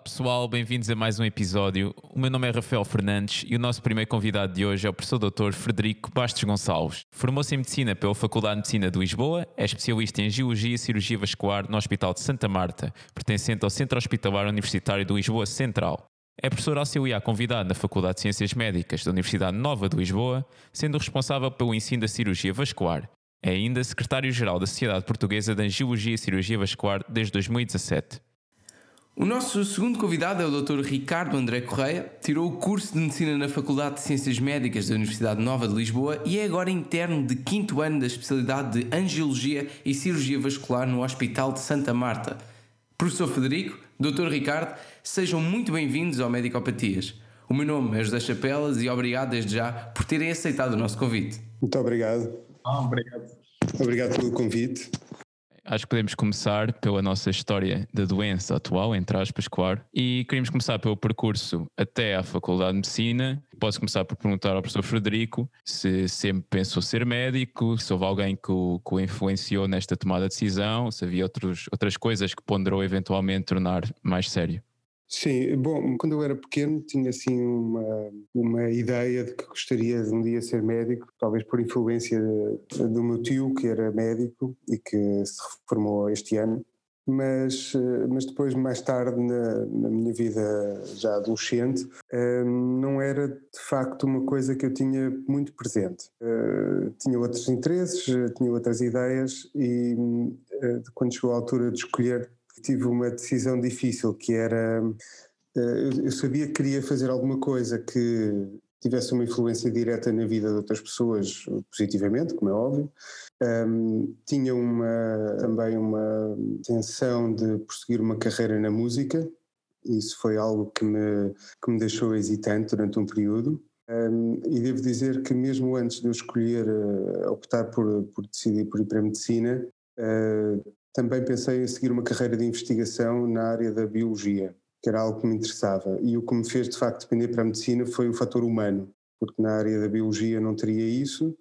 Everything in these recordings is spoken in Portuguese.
Olá pessoal, bem-vindos a mais um episódio. O meu nome é Rafael Fernandes e o nosso primeiro convidado de hoje é o professor Dr. Frederico Bastos Gonçalves. Formou-se em Medicina pela Faculdade de Medicina de Lisboa, é especialista em Geologia e Cirurgia Vascular no Hospital de Santa Marta, pertencente ao Centro Hospitalar Universitário de Lisboa Central. É professor auxiliar convidado na Faculdade de Ciências Médicas da Universidade Nova de Lisboa, sendo responsável pelo ensino da cirurgia vascular. É ainda secretário-geral da Sociedade Portuguesa de Angiologia e Cirurgia Vascular desde 2017. O nosso segundo convidado é o Dr. Ricardo André Correia, tirou o curso de Medicina na Faculdade de Ciências Médicas da Universidade Nova de Lisboa e é agora interno de quinto ano da especialidade de Angiologia e Cirurgia Vascular no Hospital de Santa Marta. Professor Federico, Dr. Ricardo, sejam muito bem-vindos ao Medicopatias. O meu nome é José Chapelas e obrigado desde já por terem aceitado o nosso convite. Muito obrigado. Ah, obrigado. Obrigado pelo convite. Acho que podemos começar pela nossa história da doença atual, entre aspas, claro. E queríamos começar pelo percurso até à Faculdade de Medicina. Posso começar por perguntar ao professor Frederico se sempre pensou ser médico, se houve alguém que o, que o influenciou nesta tomada de decisão, se havia outros, outras coisas que ponderou eventualmente tornar mais sério. Sim, bom, quando eu era pequeno tinha assim uma, uma ideia de que gostaria de um dia ser médico, talvez por influência do meu tio que era médico e que se reformou este ano, mas, mas depois mais tarde na, na minha vida já adolescente hum, não era de facto uma coisa que eu tinha muito presente. Uh, tinha outros interesses, tinha outras ideias e quando chegou a altura de escolher tive uma decisão difícil que era eh, eu sabia que queria fazer alguma coisa que tivesse uma influência direta na vida de outras pessoas positivamente, como é óbvio. Um, tinha uma, também uma intenção de prosseguir uma carreira na música, isso foi algo que me, que me deixou hesitante durante um período. Um, e devo dizer que mesmo antes de eu escolher uh, optar por, por decidir por ir para a medicina, uh, também pensei em seguir uma carreira de investigação na área da biologia, que era algo que me interessava. E o que me fez de facto depender para a medicina foi o fator humano, porque na área da biologia não teria isso,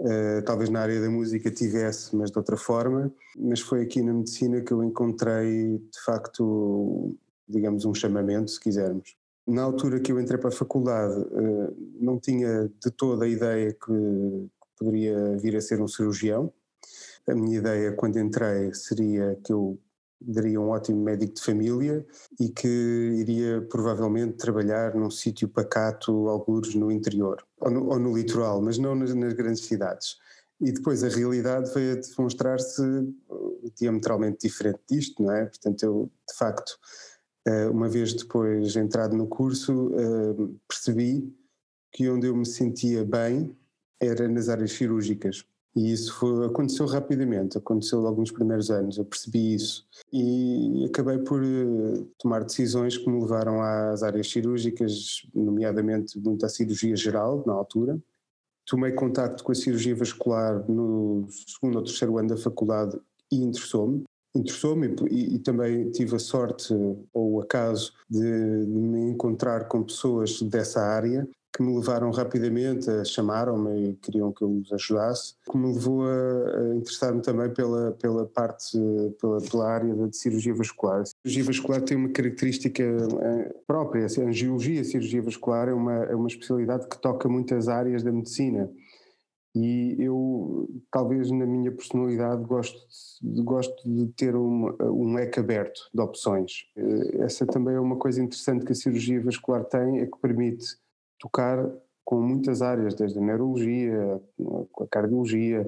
uh, talvez na área da música tivesse, mas de outra forma. Mas foi aqui na medicina que eu encontrei de facto, digamos, um chamamento, se quisermos. Na altura que eu entrei para a faculdade, uh, não tinha de toda a ideia que poderia vir a ser um cirurgião a minha ideia quando entrei seria que eu daria um ótimo médico de família e que iria provavelmente trabalhar num sítio pacato, alguns no interior, ou no, ou no litoral, mas não nas, nas, grandes cidades. E depois a realidade veio a demonstrar-se uh, diametralmente diferente disto, não é? Portanto, eu, de facto, uh, uma vez depois entrado no curso, uh, percebi que onde eu me sentia bem era nas áreas cirúrgicas e isso foi, aconteceu rapidamente, aconteceu logo nos primeiros anos, eu percebi isso. E acabei por eh, tomar decisões que me levaram às áreas cirúrgicas, nomeadamente muito à cirurgia geral, na altura. Tomei contacto com a cirurgia vascular no segundo ou terceiro ano da faculdade e interessou-me. Interessou-me e, e, também tive a sorte ou o acaso de, de me encontrar com pessoas dessa área que me levaram rapidamente, chamaram-me e queriam que eu os ajudasse, que me levou a, interessar-me também pela, pela parte, pela, pela área da cirurgia vascular. A cirurgia vascular tem uma característica eh, própria, a angiologia, a cirurgia vascular é uma, é uma especialidade que toca muitas áreas da medicina. E eu, talvez na minha personalidade, gosto, gosto de ter um, um leque aberto de opções. Eh, essa também é uma coisa interessante que a cirurgia vascular tem, é que permite tocar com muitas áreas, desde a neurologia, a cardiologia,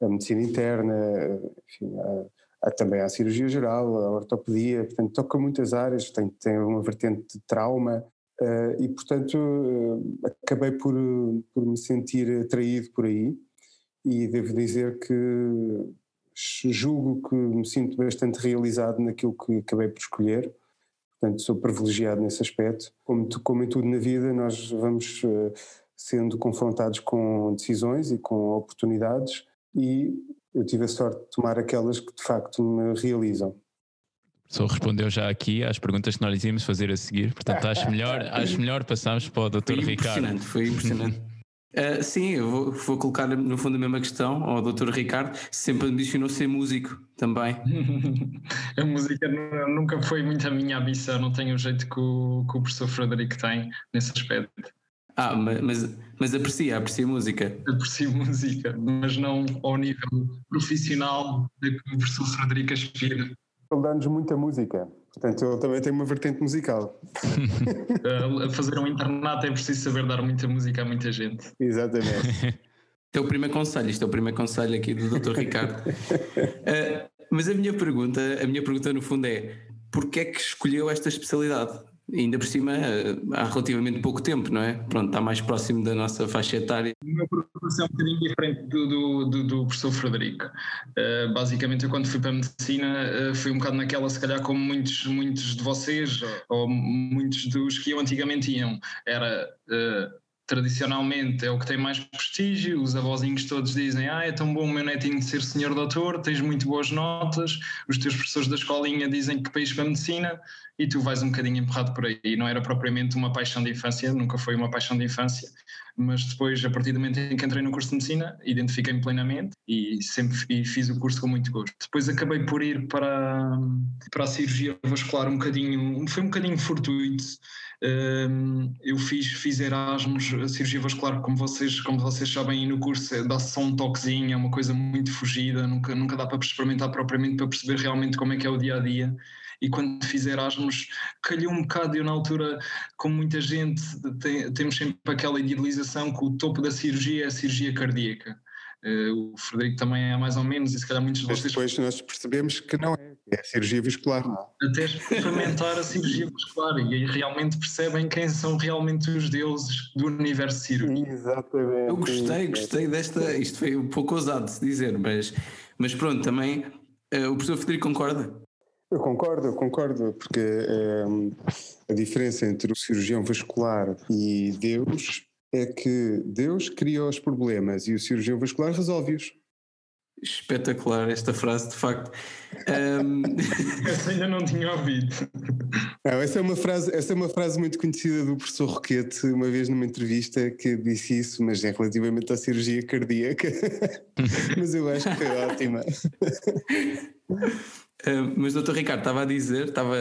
a medicina interna, enfim, a, a, também a cirurgia geral, a ortopedia, portanto toca muitas áreas, tem, tem uma vertente de trauma uh, e portanto uh, acabei por, por me sentir atraído por aí e devo dizer que julgo que me sinto bastante realizado naquilo que acabei por escolher Portanto, sou privilegiado nesse aspecto. Como, como em tudo na vida, nós vamos uh, sendo confrontados com decisões e com oportunidades e eu tive a sorte de tomar aquelas que de facto me realizam. Só respondeu já aqui às perguntas que nós íamos fazer a seguir, portanto acho melhor, acho melhor passarmos para o Dr. Foi Ricardo. Impressionante, foi impressionante. Uh, sim, eu vou, vou, colocar no fundo a mesma questão ao Dr. Ricardo, sempre ambicionou ser músico também. a música nunca foi muito a minha ambição, não tenho o jeito que o, que o professor Frederico tem nesse aspecto. Ah, mas, mas aprecia, aprecia música. Aprecio música, mas não ao nível profissional que o professor Frederico aspira. Ele dá-nos muita música. Portanto, ele também tem uma vertente musical. a fazer um internato é preciso saber dar muita música a muita gente. Exatamente. Este é o primeiro conselho, isto é o primeiro conselho aqui do Dr. Ricardo. Uh, mas a minha pergunta, a minha pergunta no fundo é: porquê é que escolheu esta especialidade? Ainda por cima há relativamente pouco tempo, não é? Pronto, está mais próximo da nossa faixa etária. O meu percurso é um bocadinho diferente do, do, do, do professor Frederico. Uh, basicamente, eu quando fui para a medicina uh, fui um bocado naquela, se calhar, como muitos, muitos de vocês, ou muitos dos que eu antigamente iam. Era. Uh, tradicionalmente é o que tem mais prestígio, os avózinhos todos dizem ah, é tão bom o meu netinho de ser senhor doutor, tens muito boas notas, os teus professores da escolinha dizem que país para a medicina? E tu vais um bocadinho empurrado por aí. Não era propriamente uma paixão de infância, nunca foi uma paixão de infância, mas depois, a partir do momento em que entrei no curso de medicina, identifiquei-me plenamente e sempre e fiz o curso com muito gosto. Depois acabei por ir para, para a cirurgia vascular um bocadinho, foi um bocadinho fortuito, eu fiz, fiz Erasmus, a cirurgia vascular, como vocês, como vocês sabem, no curso é, dá-se só um toquezinho, é uma coisa muito fugida, nunca, nunca dá para experimentar propriamente para perceber realmente como é que é o dia a dia. E quando fiz Erasmus, calhou um bocado. Eu, na altura, como muita gente, tem, temos sempre aquela idealização que o topo da cirurgia é a cirurgia cardíaca. Uh, o Frederico também é mais ou menos, e se calhar muitos de vocês. Depois nós percebemos que não é, é a cirurgia vascular. Até experimentar a cirurgia vascular e aí realmente percebem quem são realmente os deuses do universo cirúrgico. Exatamente. Eu gostei, gostei desta. Isto foi um pouco ousado de se dizer, mas, mas pronto, também uh, o professor Frederico concorda? Eu concordo, eu concordo, porque um, a diferença entre o cirurgião vascular e Deus é que Deus criou os problemas e o cirurgião vascular resolve-os. Espetacular esta frase, de facto. Um... essa ainda não tinha ouvido. Não, essa, é uma frase, essa é uma frase muito conhecida do professor Roquete, uma vez numa entrevista que disse isso, mas é relativamente à cirurgia cardíaca. mas eu acho que foi ótima. Uh, mas doutor Ricardo estava a dizer, estava...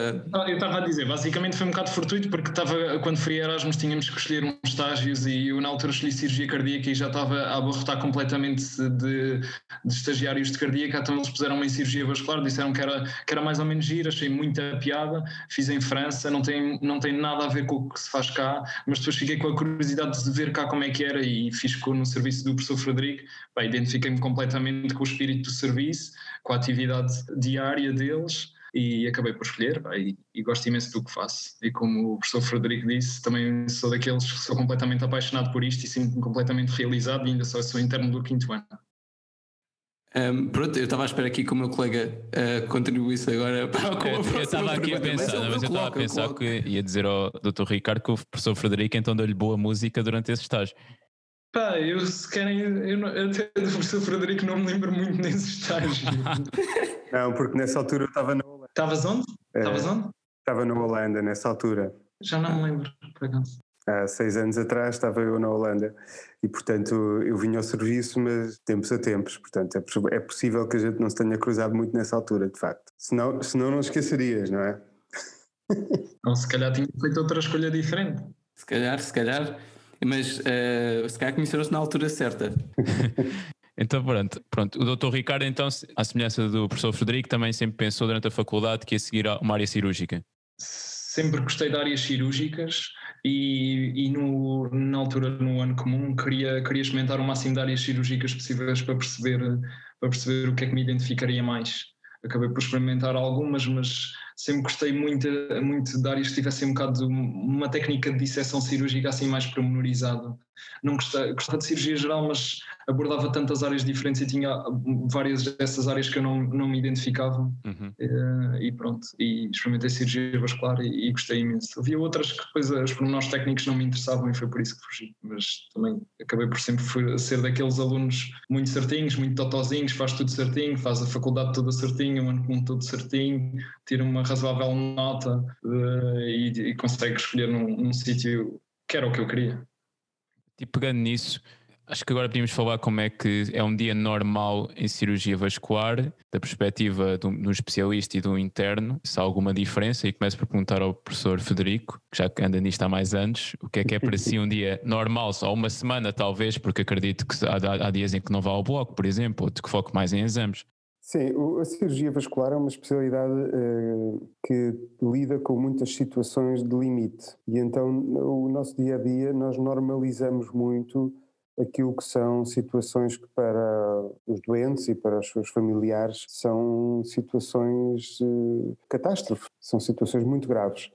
Eu estava a dizer, basicamente foi um bocado fortuito porque estava, quando fui a Erasmus tínhamos que escolher uns estágios e eu na altura escolhi cirurgia cardíaca e já estava a abarrotar completamente de, de estagiários de cardíaca, então eles puseram-me em cirurgia vascular, disseram que era, que era mais ou menos giro, achei muita piada, fiz em França, não tem, não tem nada a ver com o que se faz cá, mas depois fiquei com a curiosidade de ver cá como é que era e fiz no serviço do professor Frederico, identifiquei-me completamente com o espírito do serviço, com a atividade diária deles e acabei por escolher e, e, gosto imenso do que faço. E como o professor Frederico disse, também sou daqueles que sou completamente apaixonado por isto e sinto-me completamente realizado e ainda só sou interno do quinto ano. Um, pronto, eu estava à espera aqui que o meu colega uh, contribuísse agora para a Eu estava aqui a pensar, mas eu, eu estava a pensar que ia dizer ao Dr. Ricardo que o professor Frederico então deu-lhe boa música durante esse estágio. Pá, eu se querem, eu, eu até do professor Frederico não me lembro muito nesse estágio. não, porque nessa altura eu estava na Holanda. Estavas onde? É. Estavas é, onde? Estava na Holanda nessa altura. Já não me lembro, por acaso. Há seis anos atrás estava eu na Holanda e, portanto, eu vinha ao serviço, mas tempos a tempos. Portanto, é, é possível que a gente não se tenha cruzado muito nessa altura, de facto. Senão, senão não esquecerias, não é? Ou se calhar tinha feito outra escolha diferente. Se calhar, se calhar. Mas uh, se calhar conheceram-se na altura certa. Então, pronto, pronto. O Dr. Ricardo, então, à semelhança do professor Frederico, também sempre pensou durante a faculdade que ia seguir uma área cirúrgica. Sempre gostei de áreas cirúrgicas e, e no, na altura, no ano comum, queria, queria experimentar o máximo de áreas cirúrgicas possíveis para perceber, para perceber o que é que me identificaria mais. Acabei por experimentar algumas, mas sempre gostei muito, muito de áreas que tivessem um bocado uma técnica de disseção cirúrgica assim mais pormenorizada. Não gostava, gostava de cirurgia geral, mas abordava tantas áreas diferentes e tinha várias dessas áreas que eu não, não me identificava. Uhum. Uh, e pronto, e experimentei cirurgia vascular e, e, gostei imenso. Havia outras que depois os pormenores técnicos não me interessavam e foi por isso que fugi. Mas também acabei por sempre ser daqueles alunos muito certinhos, muito totozinhos, faz tudo certinho, faz a faculdade toda certinho, o ano comum tudo certinho, tira uma razoável nota uh, e, e consegue escolher num, num sítio que era o que eu queria. E pegando nisso, Acho que agora podíamos falar como é que é um dia normal em cirurgia vascular, da perspectiva do, do especialista e do interno, se há alguma diferença, e começo por perguntar ao professor Federico, que já anda nisto há mais anos, o que é que é para si um dia normal, só uma semana talvez, porque acredito que há, há dias em que não vá ao bloco, por exemplo, ou que foque mais em exames. Sim, a cirurgia vascular é uma especialidade uh, que lida com muitas situações de limite e então o nosso dia a dia nós normalizamos muito aquilo que são situações que para os doentes e para os seus familiares são situações de catástrofe, são situações muito graves.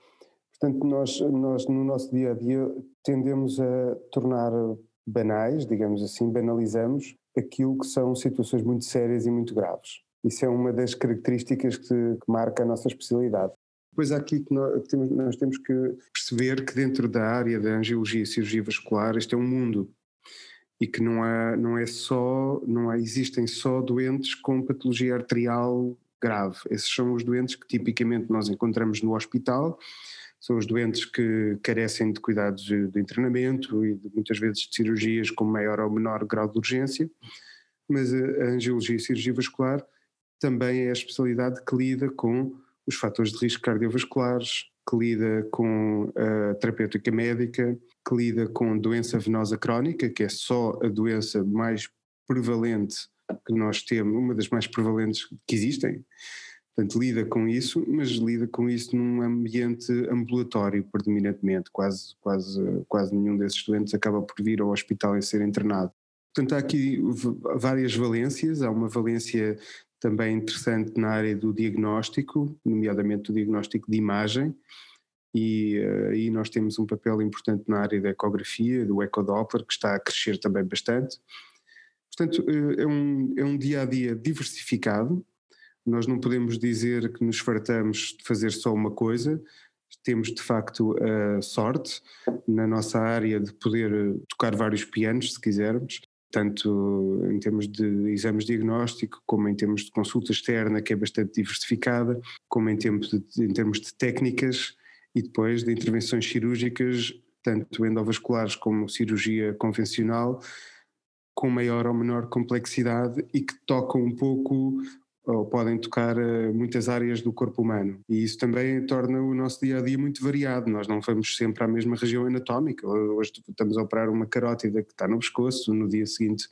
Portanto, nós, nós no nosso dia a dia tendemos a tornar banais, digamos assim, banalizamos aquilo que são situações muito sérias e muito graves. Isso é uma das características que, que marca a nossa especialidade. Depois há aqui que nós temos, nós temos que perceber que dentro da área da angiologia e cirurgia vascular, este é um mundo e que não, há, não é só, não há, existem só doentes com patologia arterial grave. Esses são os doentes que tipicamente nós encontramos no hospital, são os doentes que carecem de cuidados de, internamento e de, muitas vezes de cirurgias com maior ou menor grau de urgência, mas a angiologia e cirurgia vascular também é a especialidade que lida com os fatores de risco cardiovasculares, que lida com a terapêutica médica, que lida com doença venosa crónica, que é só a doença mais prevalente que nós temos, uma das mais prevalentes que existem. Portanto, lida com isso, mas lida com isso num ambiente ambulatório, predominantemente. Quase, quase, quase nenhum desses doentes acaba por vir ao hospital e ser internado. Portanto, há aqui várias valências. Há uma valência também interessante na área do diagnóstico, nomeadamente o diagnóstico de imagem, e uh, aí nós temos um papel importante na área da ecografia, do ecodoppler, que está a crescer também bastante. Portanto, uh, é, um, é um dia a dia diversificado, nós não podemos dizer que nos fartamos de fazer só uma coisa, temos de facto a sorte na nossa área de poder tocar vários pianos, se quisermos, tanto em termos de exames diagnóstico, como em termos de consulta externa, que é bastante diversificada, como em de, em termos de técnicas e depois de intervenções cirúrgicas, tanto endovasculares como cirurgia convencional, com maior ou menor complexidade e que tocam um pouco ou podem tocar eh, muitas áreas do corpo humano. E isso também torna o nosso dia a dia muito variado. Nós não vamos sempre à mesma região anatómica. Hoje estamos a operar uma carótida que está no pescoço, no dia seguinte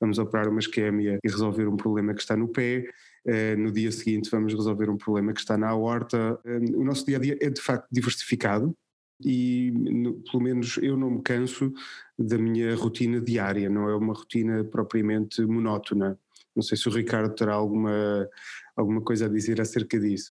vamos operar uma isquémia e resolver um problema que está no pé. Uh, no dia seguinte vamos resolver um problema que está na aorta. Uh, o nosso dia a dia é de facto diversificado e pelo menos eu não me canso da minha rotina diária, não é uma rotina propriamente monótona. Não sei se o Ricardo terá alguma, alguma coisa a dizer acerca disso.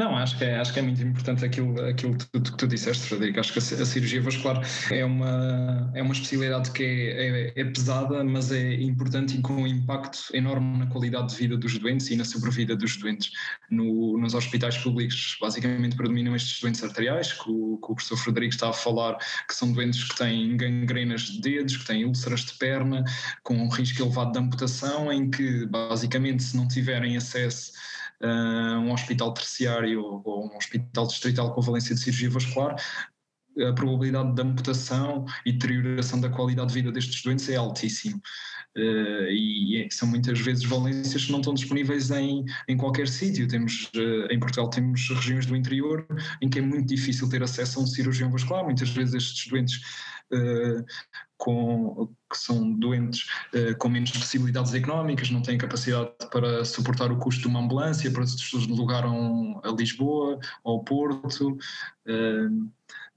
Não, acho que é, acho que é muito importante aquilo, aquilo que, tu, que tu disseste, Frederico. Acho que a, cirurgia vascular é uma, é uma especialidade que é, é, é, pesada, mas é importante e com um impacto enorme na qualidade de vida dos doentes e na sobrevida dos doentes. No, nos hospitais públicos, basicamente, predominam estes doentes arteriais, que o, que o professor Frederico está a falar, que são doentes que têm gangrenas de dedos, que têm úlceras de perna, com um risco elevado de amputação, em que, basicamente, se não tiverem acesso uh, um hospital terciário ou um hospital distrital com valência de cirurgia vascular, a probabilidade de amputação e deterioração da qualidade de vida destes doentes é altíssimo. Uh, e são muitas vezes valências que não estão disponíveis em, em qualquer sítio. Temos, uh, em Portugal temos regiões do interior em que é muito difícil ter acesso a um cirurgião vascular. Muitas vezes estes doentes uh, com, que são doentes com menos possibilidades económicas, não têm capacidade para suportar o custo de uma ambulância, para se deslocaram a Lisboa ou ao Porto.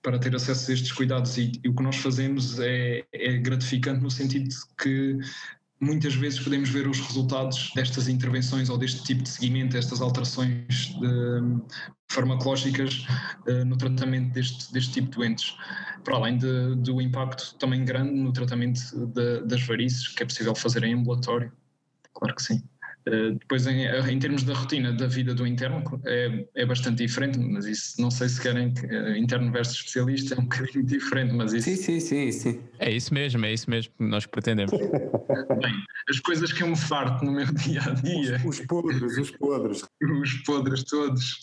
Para ter acesso a estes cuidados e, e o que nós fazemos é, é, gratificante no sentido de que muitas vezes podemos ver os resultados destas intervenções ou deste tipo de seguimento, destas alterações de, farmacológicas uh, no tratamento deste, deste tipo de doentes, para além de, do impacto também grande no tratamento de, das varices que é possível fazer em ambulatório. Claro que sim. Uh, depois, em, em, termos da rotina da vida do interno, é, é bastante diferente, mas isso não sei se querem uh, interno versus especialista, é um bocadinho diferente, mas isso. Sim, sim, sim, sim. É isso mesmo, é isso mesmo que nós pretendemos. Bem, as coisas que eu me farto no meu dia a dia. Os, os podres, os podres. Os podres todos.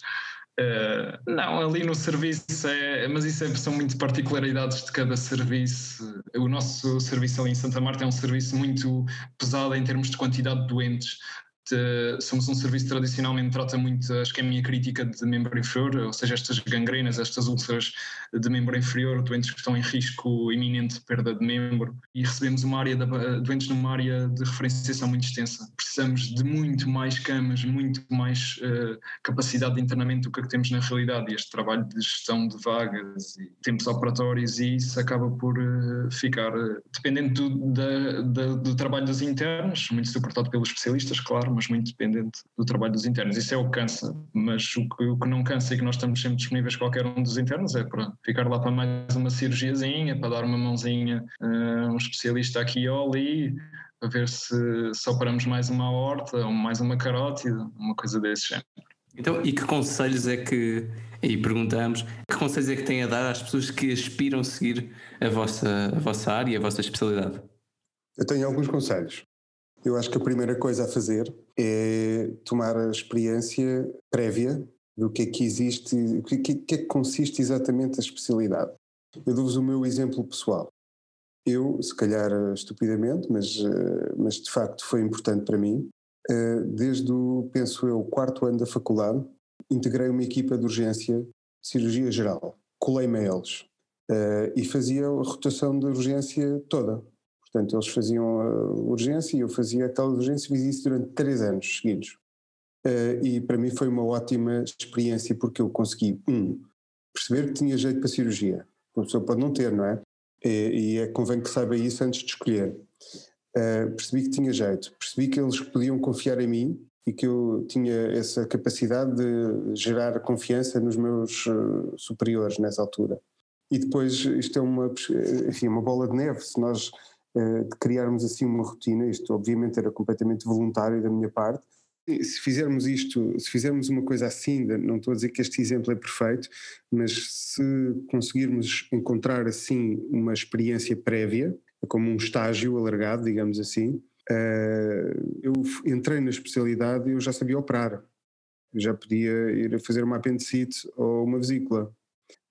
Uh, não, ali no serviço é, mas isso é, são muito particularidades de cada serviço. O nosso serviço ali em Santa Marta é um serviço muito pesado em termos de quantidade de doentes somos um serviço que tradicionalmente trata muito a isquemia crítica de membro inferior, ou seja, estas gangrenas, estas úlceras de membro inferior, doentes que estão em risco iminente de perda de membro, e recebemos uma área de, doentes numa área de referenciação muito extensa. Precisamos de muito mais camas, muito mais uh, capacidade de internamento do que, é que temos na realidade, e este trabalho de gestão de vagas e tempos operatórios, e isso acaba por uh, ficar, uh, dependendo do, da, da, do trabalho dos internos, muito suportado pelos especialistas, claro, mas muito dependente do trabalho dos internos. Isso é o que cansa, mas o que, o que não cansa e que nós estamos sempre disponíveis qualquer um dos internos é para ficar lá para mais uma cirurgiazinha, para dar uma mãozinha a uh, um especialista aqui ou ali, para ver se, se operamos mais uma horta ou mais uma carótida, uma coisa desse género. Então, e que conselhos é que, e perguntamos, que conselhos é que têm a dar às pessoas que aspiram a seguir a vossa, a vossa área, a vossa especialidade? Eu tenho alguns conselhos. Eu acho que a primeira coisa a fazer é tomar a experiência prévia do que é que existe, o que, que, é que consiste exatamente a especialidade. Eu dou-vos o meu exemplo pessoal. Eu, se calhar estupidamente, mas, eh, mas de facto foi importante para mim, eh, desde o, penso eu, quarto ano da faculdade, integrei uma equipa de urgência, cirurgia geral, colei-me a eles eh, e fazia a rotação de urgência toda. Portanto, eles faziam a urgência e eu fazia aquela urgência e fiz isso durante três anos seguidos. Uh, e para mim foi uma ótima experiência porque eu consegui, um, perceber que tinha jeito para cirurgia. Uma pessoa pode não ter, não é? E, e é convém que saiba isso antes de escolher. Uh, percebi que tinha jeito, percebi que eles podiam confiar em mim e que eu tinha essa capacidade de gerar confiança nos meus uh, superiores nessa altura. E depois isto é uma, enfim, uma bola de neve. Se nós eh, de criarmos assim uma rotina, isto obviamente era completamente voluntário da minha parte, se fizermos isto, se fizermos uma coisa assim, não estou a dizer que este exemplo é perfeito, mas se conseguirmos encontrar assim uma experiência prévia, como um estágio alargado, digamos assim, eh, eu entrei na especialidade e eu já sabia operar. Eu já podia ir a fazer uma apendicite ou uma vesícula.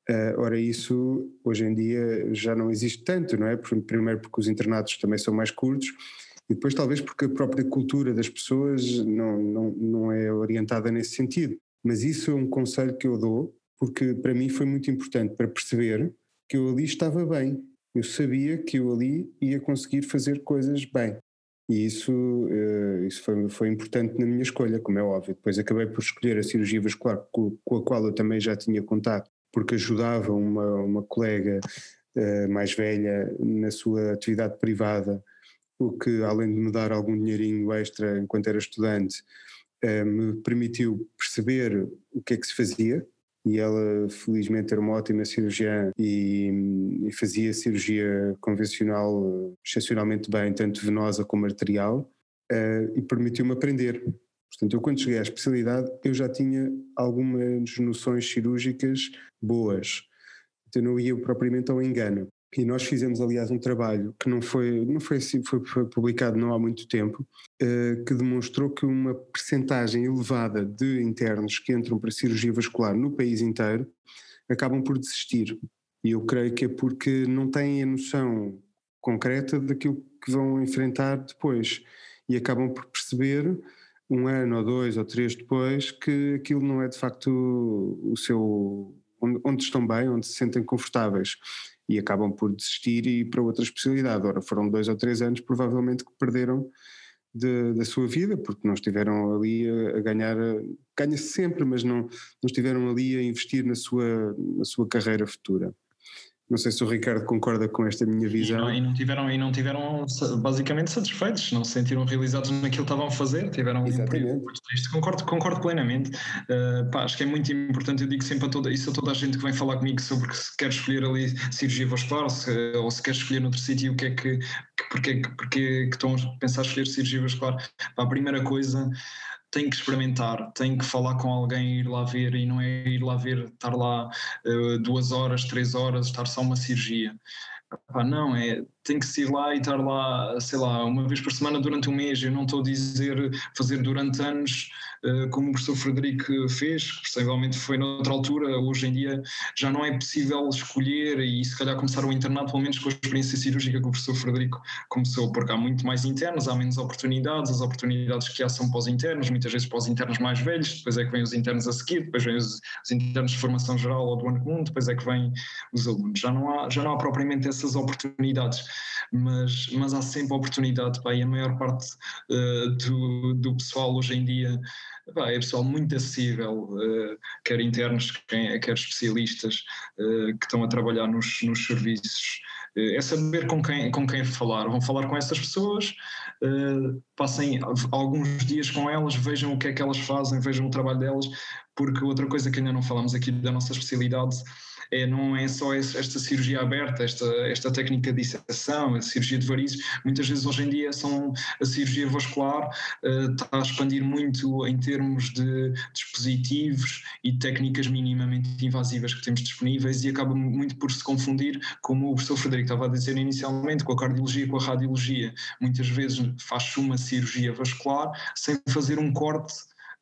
Uh, ora, isso hoje em dia já não existe tanto, não é? Primeiro porque os internatos também são mais curtos e depois talvez porque a própria cultura das pessoas não, não, não é orientada nesse sentido. Mas isso é um conselho que eu dou porque para mim foi muito importante para perceber que eu ali estava bem. Eu sabia que eu ali ia conseguir fazer coisas bem. E isso, uh, isso foi, foi importante na minha escolha, como é óbvio. Depois acabei por escolher a cirurgia vascular com, com a qual eu também já tinha contato porque ajudava uma, uma colega uh, mais velha na sua atividade privada, o que além de me dar algum dinheirinho extra enquanto era estudante, uh, me permitiu perceber o que é que se fazia. E ela, felizmente, era uma ótima cirurgiã e, e fazia cirurgia convencional excepcionalmente bem, tanto venosa como arterial, uh, e permitiu-me aprender. Portanto, eu quando cheguei à especialidade, eu já tinha algumas noções cirúrgicas boas. Então não ia propriamente ao engano. E nós fizemos, aliás, um trabalho que não foi, não foi assim, foi, foi publicado não há muito tempo, uh, que demonstrou que uma percentagem elevada de internos que entram para cirurgia vascular no país inteiro acabam por desistir. E eu creio que é porque não têm a noção concreta daquilo que vão enfrentar depois. E acabam por perceber um ano ou dois ou três depois que aquilo não é de facto o seu onde, estão bem, onde se sentem confortáveis e acabam por desistir e ir para outra especialidade. Ora, foram dois ou três anos provavelmente que perderam de, da sua vida, porque não estiveram ali a, a ganhar, ganha-se sempre, mas não, não estiveram ali a investir na sua, na sua carreira futura. Não sei se o Ricardo concorda com esta minha visão. E não, e não tiveram, e não tiveram basicamente satisfeitos, não se sentiram realizados naquilo que estavam a fazer, tiveram Exatamente. um triste. Concordo, concordo plenamente. Uh, pá, acho que é muito importante, eu digo sempre a toda, isso a toda a gente que vem falar comigo sobre se quer escolher ali cirurgia vascular se, ou se quer escolher noutro sítio, o que é que, que porque, porque que estão a pensar escolher cirurgia vascular. Pá, a primeira coisa tem que experimentar, tem que falar com alguém, ir lá ver e não é ir lá ver, estar lá uh, duas horas, três horas, estar só uma cirurgia. Pá, não, é, tem que se ir lá e estar lá, sei lá, uma vez por semana durante um mês. Eu não estou a dizer fazer durante anos como o professor Frederico fez, possivelmente foi noutra altura. Hoje em dia já não é possível escolher e se calhar começar o internato, pelo menos com a experiência cirúrgica que o professor Frederico começou, porque há muito mais internos, há menos oportunidades, as oportunidades que há são para os internos, muitas vezes para os internos mais velhos, depois é que vêm os internos a seguir, depois vêm os, os internos de formação geral ou do ano comum, depois é que vêm os alunos. Já não há, já não há propriamente essas oportunidades, mas, mas há sempre oportunidade, pá, e a maior parte uh, do, do pessoal hoje em dia pá, é pessoal muito acessível, uh, quer internos, quer, quer especialistas uh, que estão a trabalhar nos, nos serviços. é saber com quem, com quem falar. Vão falar com essas pessoas, passem alguns dias com elas, vejam o que é que elas fazem, vejam o trabalho delas, porque outra coisa que ainda não falamos aqui da nossa especialidade é, não é só esta cirurgia aberta, esta, esta técnica de disseção, a cirurgia de varizes, muitas vezes hoje em dia são a cirurgia vascular uh, está a expandir muito em termos de dispositivos e técnicas minimamente invasivas que temos disponíveis e acaba muito por se confundir, como o professor Frederico estava a dizer inicialmente, com a cardiologia e com a radiologia. Muitas vezes faz-se uma cirurgia vascular sem fazer um corte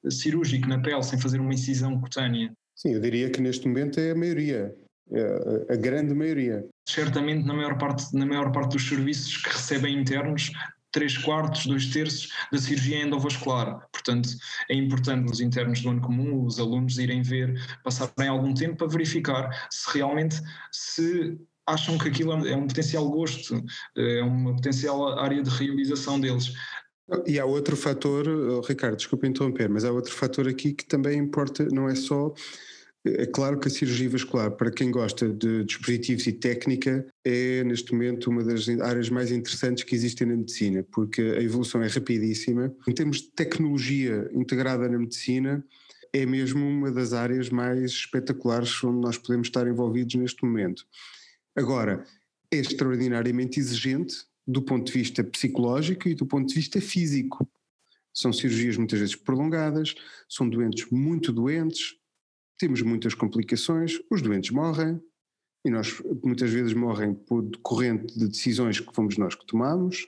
cirúrgico na pele, sem fazer uma incisão cutânea. Sim, eu diria que neste momento é a maioria, é a grande maioria. Certamente, na maior parte, na maior parte dos serviços que recebem internos, três quartos, dois terços da cirurgia endovascular. Portanto, é importante os internos do ano comum, os alunos irem ver, passarem algum tempo para verificar se realmente se acham que aquilo é um potencial gosto, é uma potencial área de realização deles. E há outro fator, oh, Ricardo, desculpa interromper, mas há outro fator aqui que também importa, não é só é claro que a cirurgia vascular, para quem gosta de dispositivos e técnica, é neste momento uma das áreas mais interessantes que existem na medicina, porque a evolução é rapidíssima. Em termos de tecnologia integrada na medicina, é mesmo uma das áreas mais espetaculares onde nós podemos estar envolvidos neste momento. Agora, é extraordinariamente exigente do ponto de vista psicológico e do ponto de vista físico. São cirurgias muitas vezes prolongadas, são doentes muito doentes, temos muitas complicações, os doentes morrem, e nós muitas vezes morrem por decorrente de decisões que fomos nós que tomamos,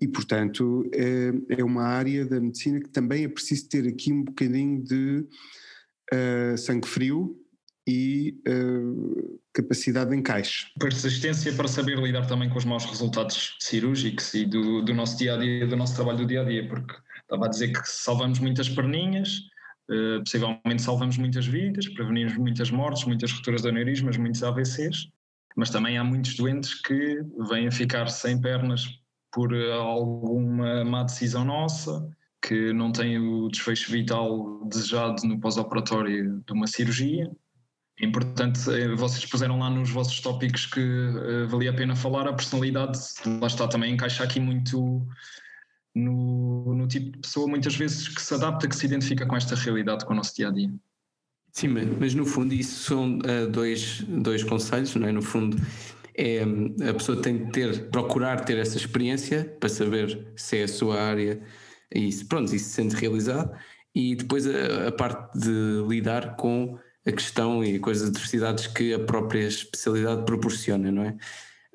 e portanto é, é uma área da medicina que também é preciso ter aqui um bocadinho de uh, sangue frio e uh, capacidade de encaixe. Persistência para saber lidar também com os maus resultados cirúrgicos e do, do nosso dia a dia, do nosso trabalho do dia a dia, porque estava a dizer que salvamos muitas perninhas, Uh, possivelmente salvamos muitas vidas, prevenimos muitas mortes, muitas rupturas de aneurismas, muitos AVCs, mas também há muitos doentes que vêm a ficar sem pernas por alguma má decisão nossa, que não têm o desfecho vital desejado no pós-operatório de uma cirurgia. É importante, eh, vocês puseram lá nos vossos tópicos que uh, valia a pena falar, a personalidade, lá está, também encaixa aqui muito no, no tipo de pessoa, muitas vezes, que se adapta, que se identifica com esta realidade, com o nosso dia a dia. Sim, mas no fundo isso são uh, dois, dois conselhos, não é? No fundo, é, a pessoa tem de ter, procurar ter essa experiência para saber se é a sua área e pronto, e se sente realizado, e depois a, a parte de lidar com a questão e com as adversidades que a própria especialidade proporciona, não é?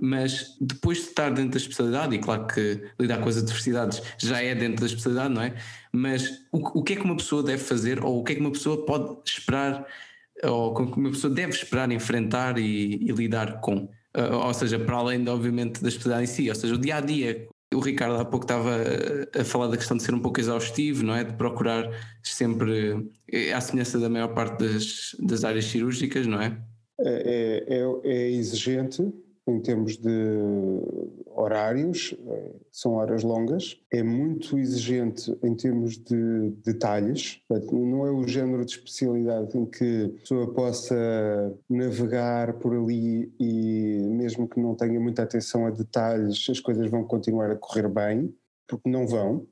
mas depois de estar dentro da especialidade, e claro que lidar com as adversidades já é dentro da especialidade, não é? Mas o, o que é que uma pessoa deve fazer, ou o que é que uma pessoa pode esperar, ou o que uma pessoa deve esperar enfrentar e, e lidar com? Uh, ou seja, para além, de, obviamente, da especialidade em si, ou seja, o dia a dia. O Ricardo há pouco estava a falar da questão de ser um pouco exaustivo, não é? De procurar sempre, eh, à semelhança da maior parte das, das áreas cirúrgicas, não é? É, é, é, é exigente, em termos de horários, eh, são horas longas, é muito exigente em termos de detalhes, não é o género de especialidade em que a pessoa possa navegar por ali e mesmo que não tenha muita atenção a detalhes, as coisas vão continuar a correr bem, porque não vão.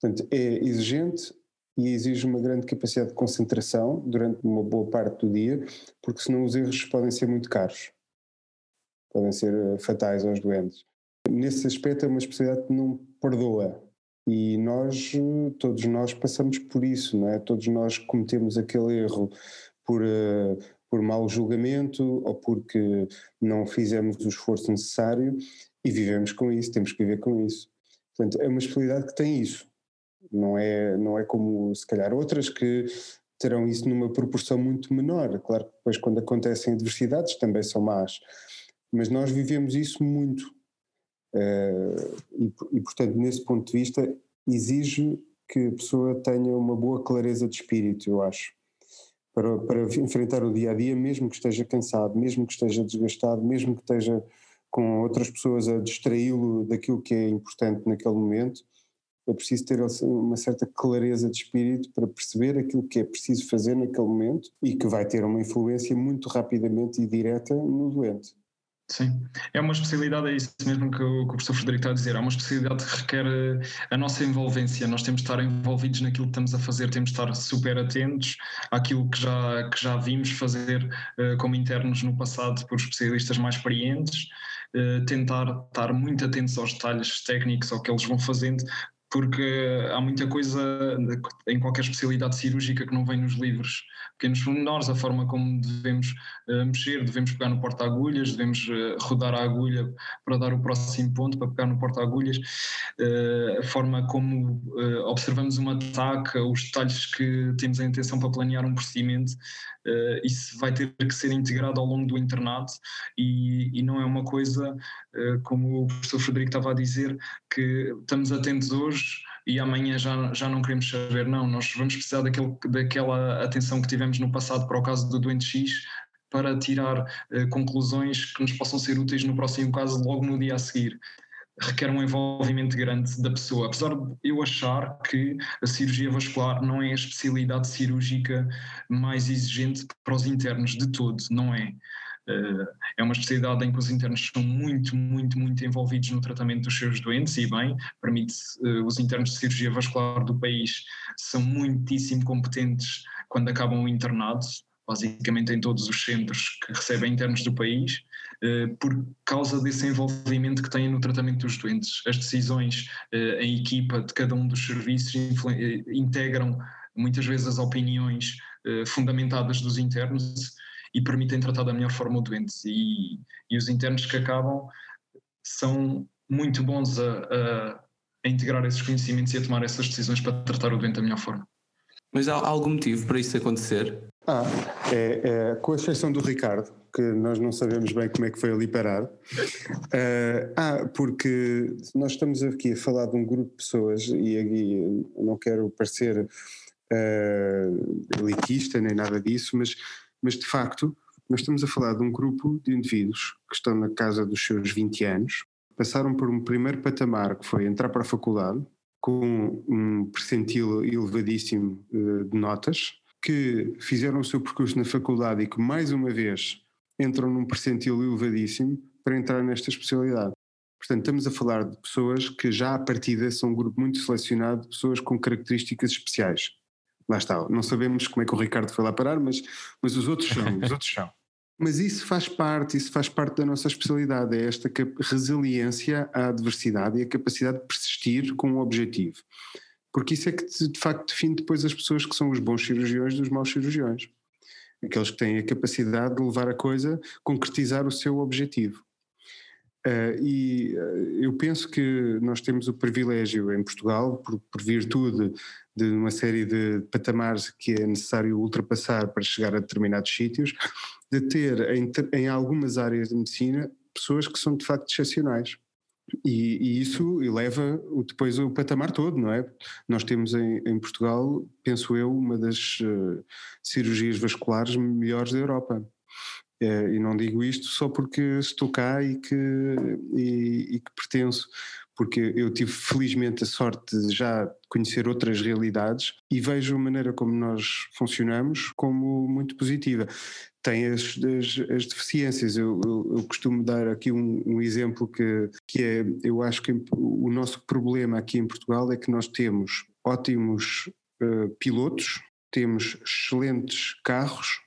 Portanto, é exigente e exige uma grande capacidade de concentração durante uma boa parte do dia, porque senão os erros podem ser muito caros podem ser eh, fatais aos doentes. Nesse aspecto é uma especialidade que não perdoa e nós, eh, todos nós passamos por isso, não é? Todos nós cometemos aquele erro por, uh, por mau julgamento ou porque não fizemos o esforço necessário e vivemos com isso, temos que viver com isso. Portanto, é uma especialidade que tem isso. Não é, não é como se calhar outras que terão isso numa proporção muito menor. Claro que depois quando acontecem adversidades também são más, mas nós vivemos isso muito. Uh, e, e, portanto, nesse ponto de vista, exige que a pessoa tenha uma boa clareza de espírito, eu acho, para, para enfrentar o dia a dia, mesmo que esteja cansado, mesmo que esteja desgastado, mesmo que esteja com outras pessoas a distraí-lo daquilo que é importante naquele momento, é preciso ter uma certa clareza de espírito para perceber aquilo que é preciso fazer naquele momento e que vai ter uma influência muito rapidamente e direta no doente. Sim, é uma especialidade, é isso mesmo que o, que o professor Frederico está a dizer, é uma especialidade que requer eh, a nossa envolvência, nós temos de estar envolvidos naquilo que estamos a fazer, temos de estar super atentos àquilo que já, que já vimos fazer uh, como internos no passado por especialistas mais experientes, uh, tentar estar muito atentos aos detalhes técnicos, ao que eles vão fazendo, porque há muita coisa em qualquer especialidade cirúrgica que não vem nos livros, pequenos pormenores, a forma como devemos uh, mexer, devemos pegar no porta-agulhas, devemos uh, rodar a agulha para dar o próximo ponto, para pegar no porta-agulhas, uh, a forma como observamos um ataque, os detalhes que temos a intenção para planear um procedimento, isso vai ter que ser integrado ao longo do internato. E, e não é uma coisa, como o professor Frederico estava a dizer, que estamos atentos hoje e amanhã já, já não queremos saber, não, nós vamos precisar daquele, daquela atenção que tivemos no passado para o caso do doente X para tirar uh, conclusões que nos possam ser úteis no próximo caso, logo no dia a seguir. Requer um envolvimento grande da pessoa. Apesar de eu achar que a cirurgia vascular não é a especialidade cirúrgica mais exigente para os internos de todo, não é. Eh, é uma especialidade em que os internos são muito, muito, muito envolvidos no tratamento dos seus doentes e bem, permite eh, os internos de cirurgia vascular do país são muitíssimo competentes quando acabam o internado, basicamente em todos os centros que recebem internos do país, eh, por causa desse envolvimento que têm no tratamento dos doentes. As decisões em equipa de cada um dos serviços integram muitas vezes as opiniões fundamentadas dos internos e permitem tratar da melhor forma o doente. E, e os internos que acabam são muito bons a, a, a, integrar esses conhecimentos e a tomar essas decisões para tratar o doente da melhor forma. Mas há algum motivo para isso acontecer? Ah, é, é, com exceção do Ricardo, que nós não sabemos bem como é que foi ali parar. Uh, ah, porque nós estamos aqui a falar de um grupo de pessoas e aqui não quero parecer uh, elitista nem nada disso, mas mas de facto nós estamos a falar de um grupo de indivíduos que estão na casa dos seus 20 anos, passaram por um primeiro patamar que foi entrar para a faculdade com um percentil elevadíssimo eh, de notas, que fizeram o seu percurso na faculdade e que mais uma vez entram num percentil elevadíssimo para entrar nesta especialidade. Portanto, estamos a falar de pessoas que já à partida são um grupo muito selecionado pessoas com características especiais lá está, não sabemos como é que o Ricardo foi lá parar, mas, mas os outros são, os outros são. Mas isso faz parte, isso faz parte da nossa especialidade, é esta resiliência à adversidade e a capacidade de persistir com um objetivo. Porque isso é que de facto define depois as pessoas que são os bons cirurgiões dos maus cirurgiões. Aqueles que têm a capacidade de levar a coisa, concretizar o seu objetivo. Uh, e uh, eu penso que nós temos o privilégio em Portugal, por, por, virtude de uma série de patamares que é necessário ultrapassar para chegar a determinados sítios, de ter em, em algumas áreas de medicina pessoas que são de facto excepcionais. E, e, isso eleva depois o patamar todo, não é? Nós temos em, em Portugal, penso eu, uma das uh, cirurgias vasculares melhores da Europa. É, e não digo isto só porque estou cá e que, e, e que pertenço, porque eu tive felizmente a sorte de já conhecer outras realidades e vejo a maneira como nós funcionamos como muito positiva. Tem as, as, as deficiências, eu, eu, eu, costumo dar aqui um, um, exemplo que, que é, eu acho que o nosso problema aqui em Portugal é que nós temos ótimos uh, pilotos, temos excelentes carros,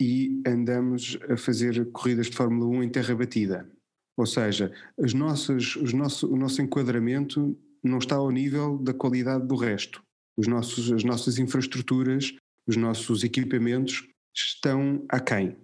e andamos a fazer corridas de Fórmula 1 em terra batida. Ou seja, as nossas, os nosso, o nosso enquadramento não está ao nível da qualidade do resto. Os nossos, as nossas infraestruturas, os nossos equipamentos estão aquém.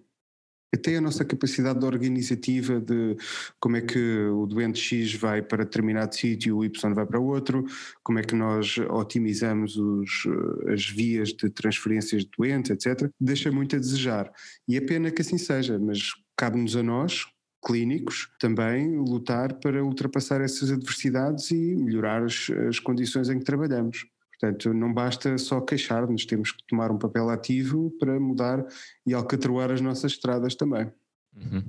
Até a nossa capacidade organizativa de como é que o doente X vai para determinado sítio, o Y vai para outro, como é que nós otimizamos os, eh, as vias de transferências de doentes, etc., deixa muito a desejar. E é pena que assim seja, mas cabe-nos a nós, clínicos, também lutar para ultrapassar essas adversidades e melhorar as, as condições em que trabalhamos. Portanto, não basta só queixar-nos, temos que tomar um papel ativo para mudar e alcatroar as nossas estradas também. Uhum.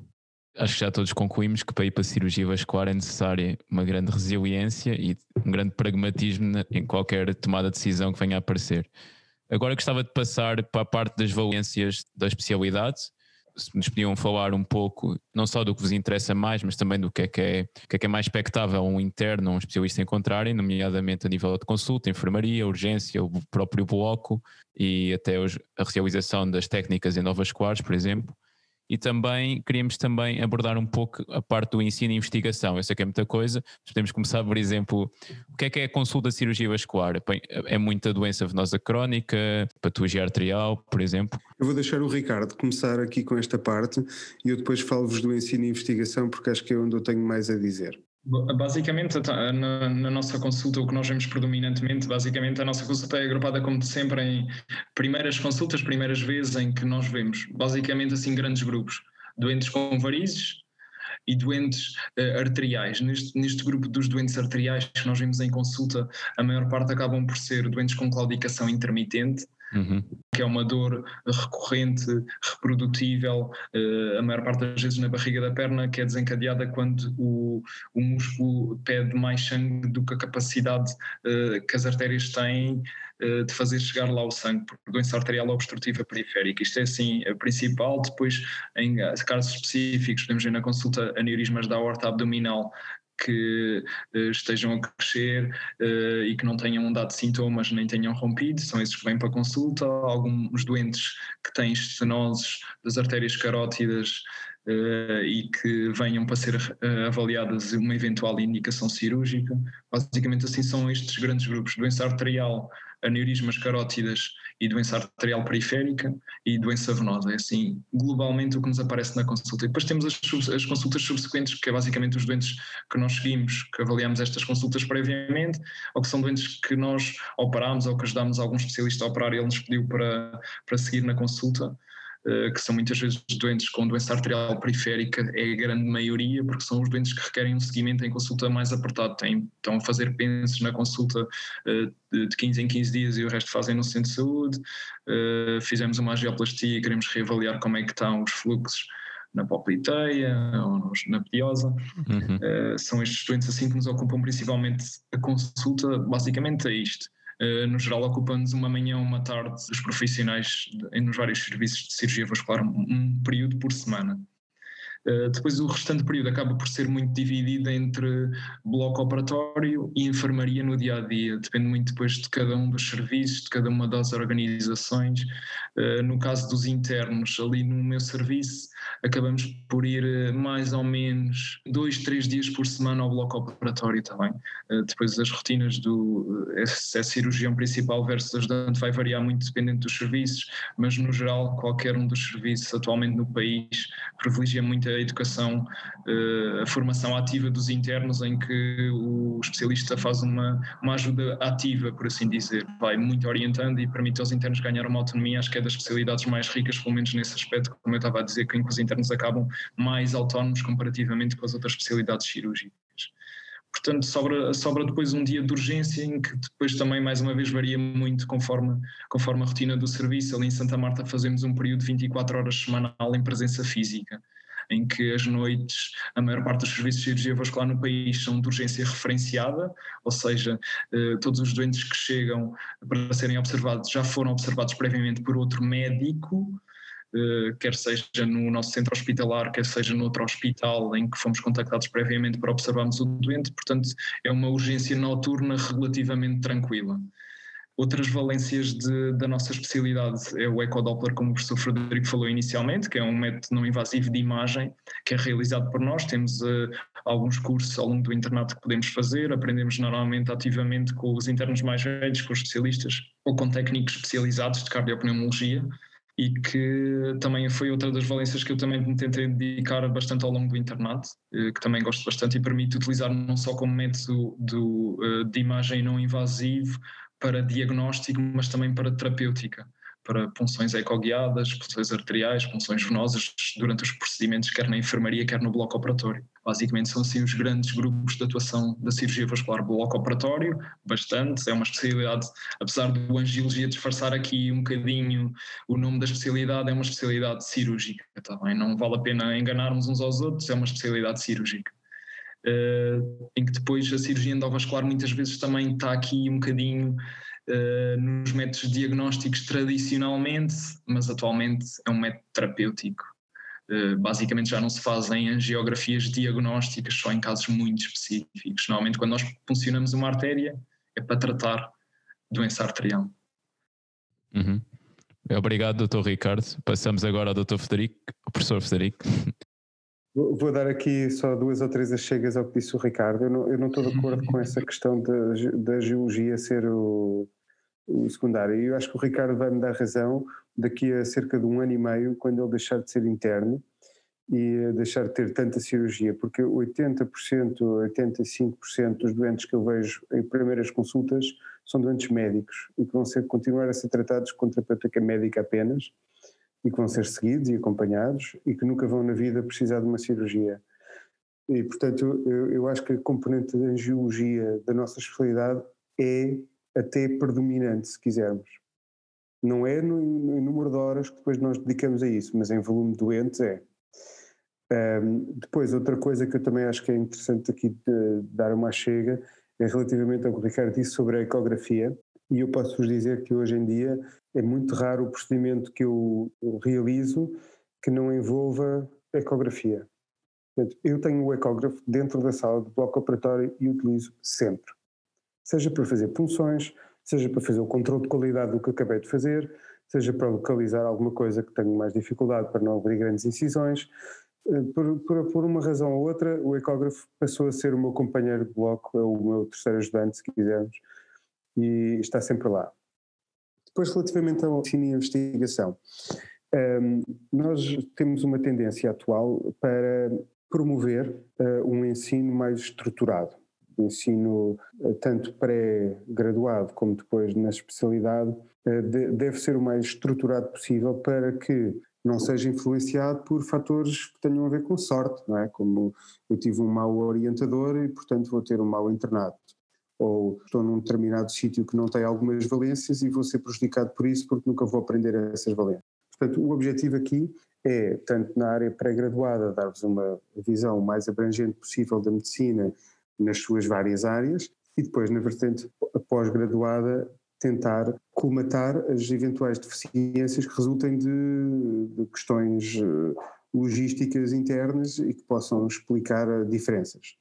Acho que já todos concluímos que para ir para a cirurgia vascular é necessária uma grande resiliência e um grande pragmatismo em qualquer tomada de decisão que venha a aparecer. Agora gostava de passar para a parte das valências da especialidade se nos podiam falar um pouco, não só do que vos interessa mais, mas também do que é que é, que é, que é mais expectável um interno, um especialista encontrarem, nomeadamente a nível de consulta, enfermaria, urgência, o próprio bloco e até a realização das técnicas em novas quadros, por exemplo e também queríamos também abordar um pouco a parte do ensino e investigação. Eu sei que é muita coisa, mas podemos começar, por exemplo, o que é que é a consulta de cirurgia vascular? É muita doença venosa crónica, patologia arterial, por exemplo? Eu vou deixar o Ricardo começar aqui com esta parte e eu depois falo-vos do ensino e investigação porque acho que é onde eu tenho mais a dizer. Basicamente, na, na, nossa consulta, o que nós vemos predominantemente, basicamente, a nossa consulta é agrupada, como sempre, em primeiras consultas, primeiras vezes em que nós vemos, basicamente, assim, grandes grupos. Doentes com varizes e doentes uh, arteriais. Neste, neste grupo dos doentes arteriais que nós vemos em consulta, a maior parte acabam por ser doentes com claudicação intermitente, Uhum. que é uma dor recorrente, reprodutível, uh, a maior parte das vezes na barriga da perna, que é desencadeada quando o, o músculo pede mais sangue do que a capacidade uh, que as artérias têm uh, de fazer chegar lá o sangue, por doença arterial obstrutiva periférica. Isto é assim a principal. Depois, em casos específicos, podemos ver na consulta aneurismas da aorta abdominal que uh, estejam a crescer uh, e que não tenham dado sintomas nem tenham rompido, são esses que vêm para consulta. Alguns doentes que têm estenoses das artérias carótidas uh, e que venham para ser avaliadas uma eventual indicação cirúrgica. Basicamente, assim são estes grandes grupos: doença arterial, aneurismas carótidas e doença arterial periférica e doença venosa. É assim, globalmente, o que nos aparece na consulta. E depois temos as, as consultas subsequentes, que é basicamente os doentes que nós seguimos, que avaliamos estas consultas previamente, ou que são doentes que nós operamos ou que ajudamos algum especialista a operar e ele nos pediu para, para seguir na consulta. Eh, que são muitas vezes doentes com doença arterial periférica, é a grande maioria, porque são os doentes que requerem um seguimento em consulta mais apertado. Tem, estão a fazer pensos na consulta uh, de 15 em 15 dias e o resto fazem no centro de saúde. Uh, fizemos uma geoplastia e queremos reavaliar como é que estão os fluxos na popliteia ou na pediosa. Uhum. Uh, são estes doentes assim que nos ocupam principalmente a consulta, basicamente é isto. Eh, no geral ocupa-nos uma manhã, uma tarde, os profissionais nos vários serviços de cirurgia vascular, um período por semana. Eh, depois o restante período acaba por ser muito dividido entre bloco operatório e enfermaria no dia a dia, depende muito depois de cada um dos serviços, de cada uma das organizações. Uh, no caso dos internos, ali no meu serviço, acabamos por ir uh, mais ou menos dois, três dias por semana ao bloco operatório também. depois as rotinas do se é cirurgião principal versus ajudante vai variar muito dependendo dos serviços, mas no geral qualquer um dos serviços atualmente no país privilegia muito a a educação, eh, a formação ativa dos internos, em que o especialista faz uma, uma ajuda ativa, por assim dizer, vai muito orientando e permite aos internos ganhar uma autonomia. Acho que é das especialidades mais ricas, pelo menos nesse aspecto, como eu estava a dizer, que os internos acabam mais autónomos comparativamente com as outras especialidades cirúrgicas. Portanto, sobra, sobra depois um dia de urgência em que depois também, mais uma vez, varia muito conforme, conforme a rotina do serviço. Ali em Santa Marta fazemos um período de 24 horas semanal em presença física em que as noites, a maior parte dos serviços de cirurgia vascular no país são de urgência referenciada, ou seja, eh, todos os doentes que chegam para serem observados já foram observados previamente por outro médico, eh, quer seja no nosso centro hospitalar, quer seja no outro hospital em que fomos contactados previamente para observarmos o doente, portanto é uma urgência noturna relativamente tranquila. Outras valências de, da nossa especialidade. É o ecodoppler, como o professor Frederico falou inicialmente, que é um método não invasivo de imagem que é realizado por nós. Temos uh, alguns cursos ao longo do internato que podemos fazer, aprendemos normalmente ativamente com os internos mais velhos, com os especialistas ou com técnicos especializados de cardiopneumologia. E que também foi outra das valências que eu também me tentei dedicar bastante ao longo do internato, eh, que também gosto bastante e permite utilizar não só como método do, eh, de imagem não invasivo para diagnóstico, mas também para terapêutica para punções ecoguiadas, punções arteriais, punções venosas durante os procedimentos, quer na enfermaria, quer no bloco operatório. Basicamente são assim os grandes grupos de atuação da cirurgia vascular bloco operatório, bastante, é uma especialidade, apesar do angiologia disfarçar aqui um bocadinho o nome da especialidade, é uma especialidade cirúrgica, tá bem? Não vale a pena enganarmos uns aos outros, é uma especialidade cirúrgica. Uh, em que depois a cirurgia endovascular muitas vezes também está aqui um bocadinho uh, nos métodos diagnósticos tradicionalmente, mas atualmente é um método terapêutico. Uh, basicamente já não se fazem angiografias diagnósticas só em casos muito específicos. Normalmente quando nós funcionamos uma artéria é para tratar doença arterial. Uhum. Obrigado, Dr. Ricardo. Passamos agora ao Dr. Federico, professor Federico. Vou dar aqui só duas ou três achegas ao que disse o Ricardo. Eu não, eu não estou de acordo com essa questão da, geologia ser o, o secundário. E eu acho que o Ricardo vai me dar razão daqui a cerca de um ano e meio, quando ele deixar de ser interno e deixar de ter tanta cirurgia, porque 80%, 85% dos doentes que eu vejo em primeiras consultas são doentes médicos e que vão ser, continuar a ser tratados com terapêutica médica apenas e que vão ser seguidos e acompanhados e que nunca vão na vida precisar de uma cirurgia. E, portanto, eu, eu acho que a componente da angiologia da nossa especialidade é até predominante, se quisermos. Não é no, no, número de horas que depois nós dedicamos a isso, mas em volume de doentes é. Um, depois, outra coisa que eu também acho que é interessante aqui de, de dar uma chega é relativamente ao que o Ricardo disse sobre a ecografia, e eu posso-vos dizer que hoje em dia é muito raro o procedimento que eu, realizo que não envolva ecografia. Portanto, eu tenho o ecógrafo dentro da sala de bloco operatório e utilizo sempre seja para fazer punções, seja para fazer o controle de qualidade do que acabei de fazer, seja para localizar alguma coisa que tenho mais dificuldade para não abrir grandes incisões. Eh, por, por, por, uma razão ou outra, o ecógrafo passou a ser o meu companheiro de bloco, é o meu terceiro ajudante, se quisermos, e está sempre lá. Depois, relativamente ao ensino e investigação, um, nós temos uma tendência atual para promover uh, um ensino mais estruturado ensino eh, tanto pré-graduado como depois na especialidade eh, deve ser o mais estruturado possível para que não seja influenciado por fatores que tenham a ver com sorte, não é? Como eu tive um mau orientador e, portanto, vou ter um mau internato. Ou estou num determinado sítio que não tem algumas valências e vou ser prejudicado por isso porque nunca vou aprender essas valências. Portanto, o objetivo aqui é, tanto na área pré-graduada, dar-vos uma visão mais abrangente possível da medicina nas suas várias áreas e depois na vertente pós-graduada tentar colmatar as eventuais deficiências que resultem de, de, questões eh, logísticas internas e que possam explicar eh, diferenças.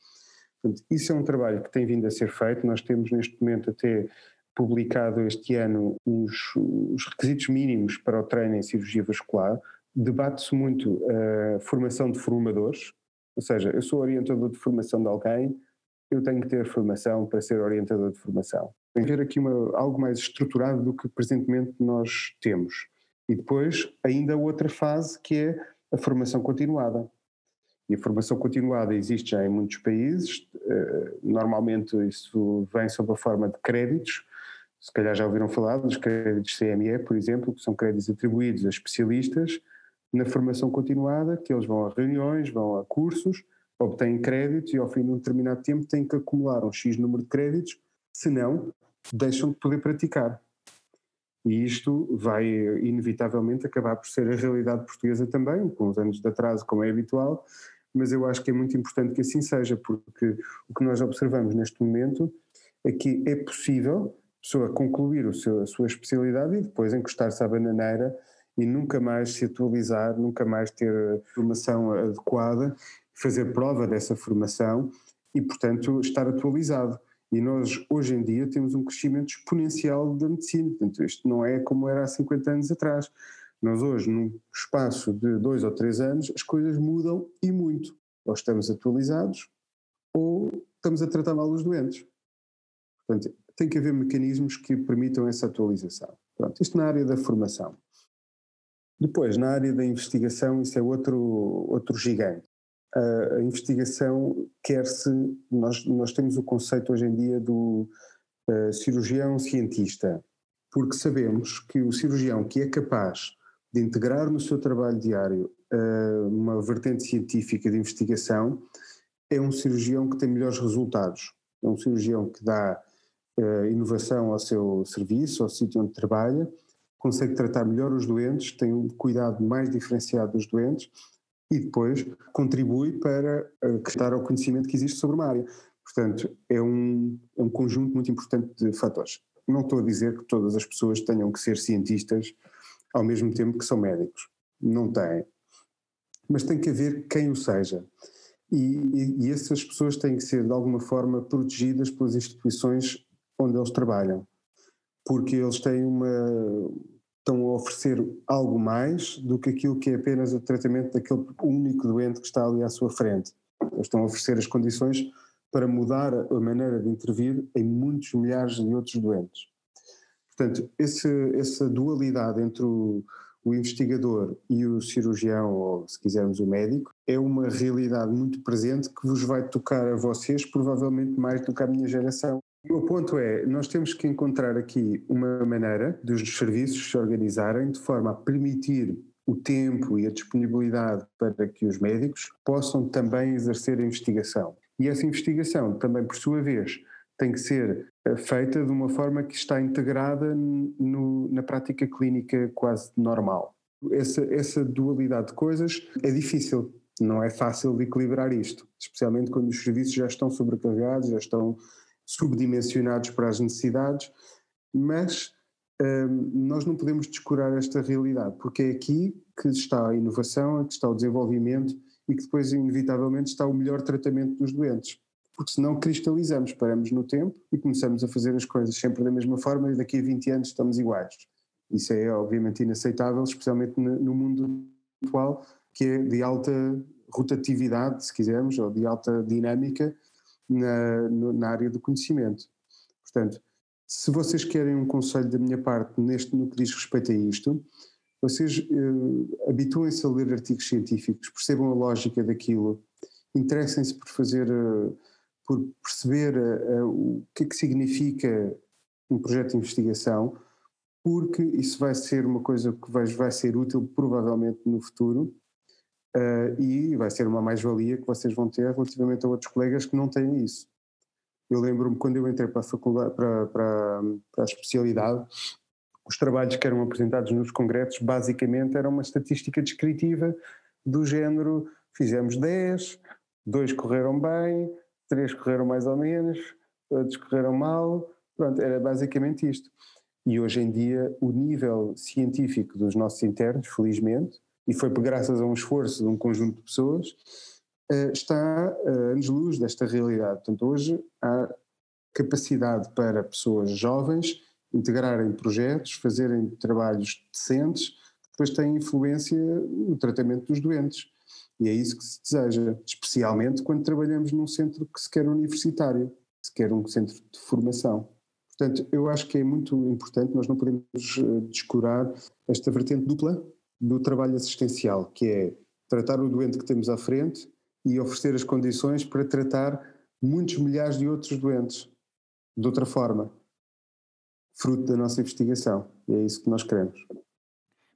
Portanto, isso é um trabalho que tem vindo a ser feito, nós temos neste momento até publicado este ano os, os requisitos mínimos para o treino em cirurgia vascular, debate-se muito a formação de formadores, ou seja, eu sou orientador de formação de alguém, eu tenho que ter formação para ser orientador de formação. Tem que ter aqui uma, algo mais estruturado do que presentemente nós temos. E depois, ainda outra fase que é a formação continuada. E a formação continuada existe já em muitos países, eh, normalmente isso vem sob a forma de créditos, se calhar já ouviram falar dos créditos CME, por exemplo, que são créditos atribuídos a especialistas na formação continuada, que eles vão a reuniões, vão a cursos, obtêm créditos e ao fim de um determinado tempo têm que acumular um X número de créditos, senão deixam de poder praticar. E isto vai inevitavelmente acabar por ser a realidade portuguesa também, com os anos de atraso, como é habitual, mas eu acho que é muito importante que assim seja, porque o que nós observamos neste momento é que é possível a pessoa concluir o seu, a sua especialidade e depois encostar-se à bananeira e nunca mais se atualizar, nunca mais ter formação adequada fazer prova dessa formação e, portanto, estar atualizado. E nós, hoje em dia, temos um crescimento exponencial da medicina. Portanto, isto não é como era há 50 anos atrás. Nós, hoje, num espaço de dois ou três anos, as coisas mudam e muito. Ou estamos atualizados ou estamos a tratar mal os doentes. Portanto, tem que haver mecanismos que permitam essa atualização. Pronto, isto na área da formação. Depois, na área da investigação, isso é outro, outro gigante. A, investigação quer-se, nós, nós temos o conceito hoje em dia do uh, cirurgião cientista, porque sabemos que o cirurgião que é capaz de integrar no seu trabalho diário uh, uma vertente científica de investigação é um cirurgião que tem melhores resultados. É um cirurgião que dá uh, inovação ao seu serviço, ao sítio onde trabalha, consegue tratar melhor os doentes, tem um cuidado mais diferenciado dos doentes e depois contribui para acrescentar ao conhecimento que existe sobre uma área. Portanto, é um, é um conjunto muito importante de fatores. Não estou a dizer que todas as pessoas tenham que ser cientistas ao mesmo tempo que são médicos. Não têm. Mas tem que haver quem o seja. E, e, e essas pessoas têm que ser, de alguma forma, protegidas pelas instituições onde eles trabalham. Porque eles têm uma. estão a oferecer algo mais do que aquilo que é apenas o tratamento daquele único doente que está ali à sua frente. Eles estão a oferecer as condições para mudar a maneira de intervir em muitos milhares de outros doentes. Portanto, esse, essa dualidade entre o, o investigador e o cirurgião, ou se quisermos o médico, é uma realidade muito presente que vos vai tocar a vocês, provavelmente mais do que à minha geração. O ponto é, nós temos que encontrar aqui uma maneira dos serviços se organizarem de forma a permitir o tempo e a disponibilidade para que os médicos possam também exercer a investigação. E essa investigação também, por sua vez, tem que ser feita de uma forma que está integrada no, na prática clínica quase normal. Essa, essa dualidade de coisas é difícil, não é fácil de equilibrar isto, especialmente quando os serviços já estão sobrecarregados, já estão subdimensionados para as necessidades, mas hum, nós não podemos descurar esta realidade, porque é aqui que está a inovação, é que está o desenvolvimento e que depois, inevitavelmente, está o melhor tratamento dos doentes. Porque senão cristalizamos, paramos no tempo e começamos a fazer as coisas sempre da mesma forma e daqui a 20 anos estamos iguais. Isso é obviamente inaceitável, especialmente no mundo atual, que é de alta rotatividade, se quisermos, ou de alta dinâmica na, na área do conhecimento. Portanto, se vocês querem um conselho da minha parte neste, no que diz respeito a isto, vocês uh, habituem-se a ler artigos científicos, percebam a lógica daquilo, interessem-se por fazer, uh, por perceber uh, o que é que significa um projeto de investigação, porque isso vai ser uma coisa que vai, vai ser útil provavelmente no futuro e vai ser uma mais-valia que vocês vão ter relativamente a outros colegas que não têm isso. Eu lembro-me quando eu entrei para a faculdade, para, para, para a especialidade, os trabalhos que eram apresentados nos congressos basicamente eram uma estatística descritiva do género fizemos 10, dois correram bem, três correram mais ou menos, outros correram mal, pronto, era basicamente isto. E hoje em dia o nível científico dos nossos internos, felizmente, e foi graças a um esforço de um conjunto de pessoas, eh, está a anos-luz desta realidade. Portanto, hoje há capacidade para pessoas jovens integrarem projetos, fazerem trabalhos decentes, depois têm influência no tratamento dos doentes. E é isso que se deseja, especialmente quando trabalhamos num centro que se quer universitário, que se quer um centro de formação. Portanto, eu acho que é muito importante, nós não podemos eh, descurar esta vertente dupla do trabalho assistencial, que é tratar o doente que temos à frente e oferecer as condições para tratar muitos milhares de outros doentes de outra forma fruto da nossa investigação. E é isso que nós queremos.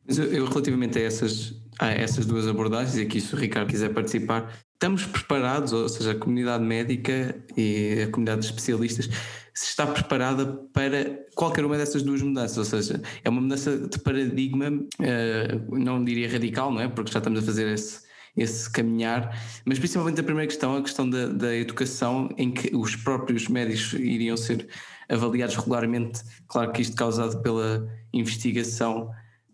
Mas eu, eu relativamente a essas, a essas duas abordagens, e aqui se o Ricardo quiser participar, estamos preparados, ou seja, a comunidade médica e a comunidade de especialistas, se está preparada para qualquer uma dessas duas mudanças, ou seja, é uma mudança de paradigma, uh, não diria radical, não é? Porque já estamos a fazer esse, esse caminhar, mas principalmente a primeira questão, a questão da, da educação, em que os próprios médicos iriam ser avaliados regularmente, claro que isto causado pela investigação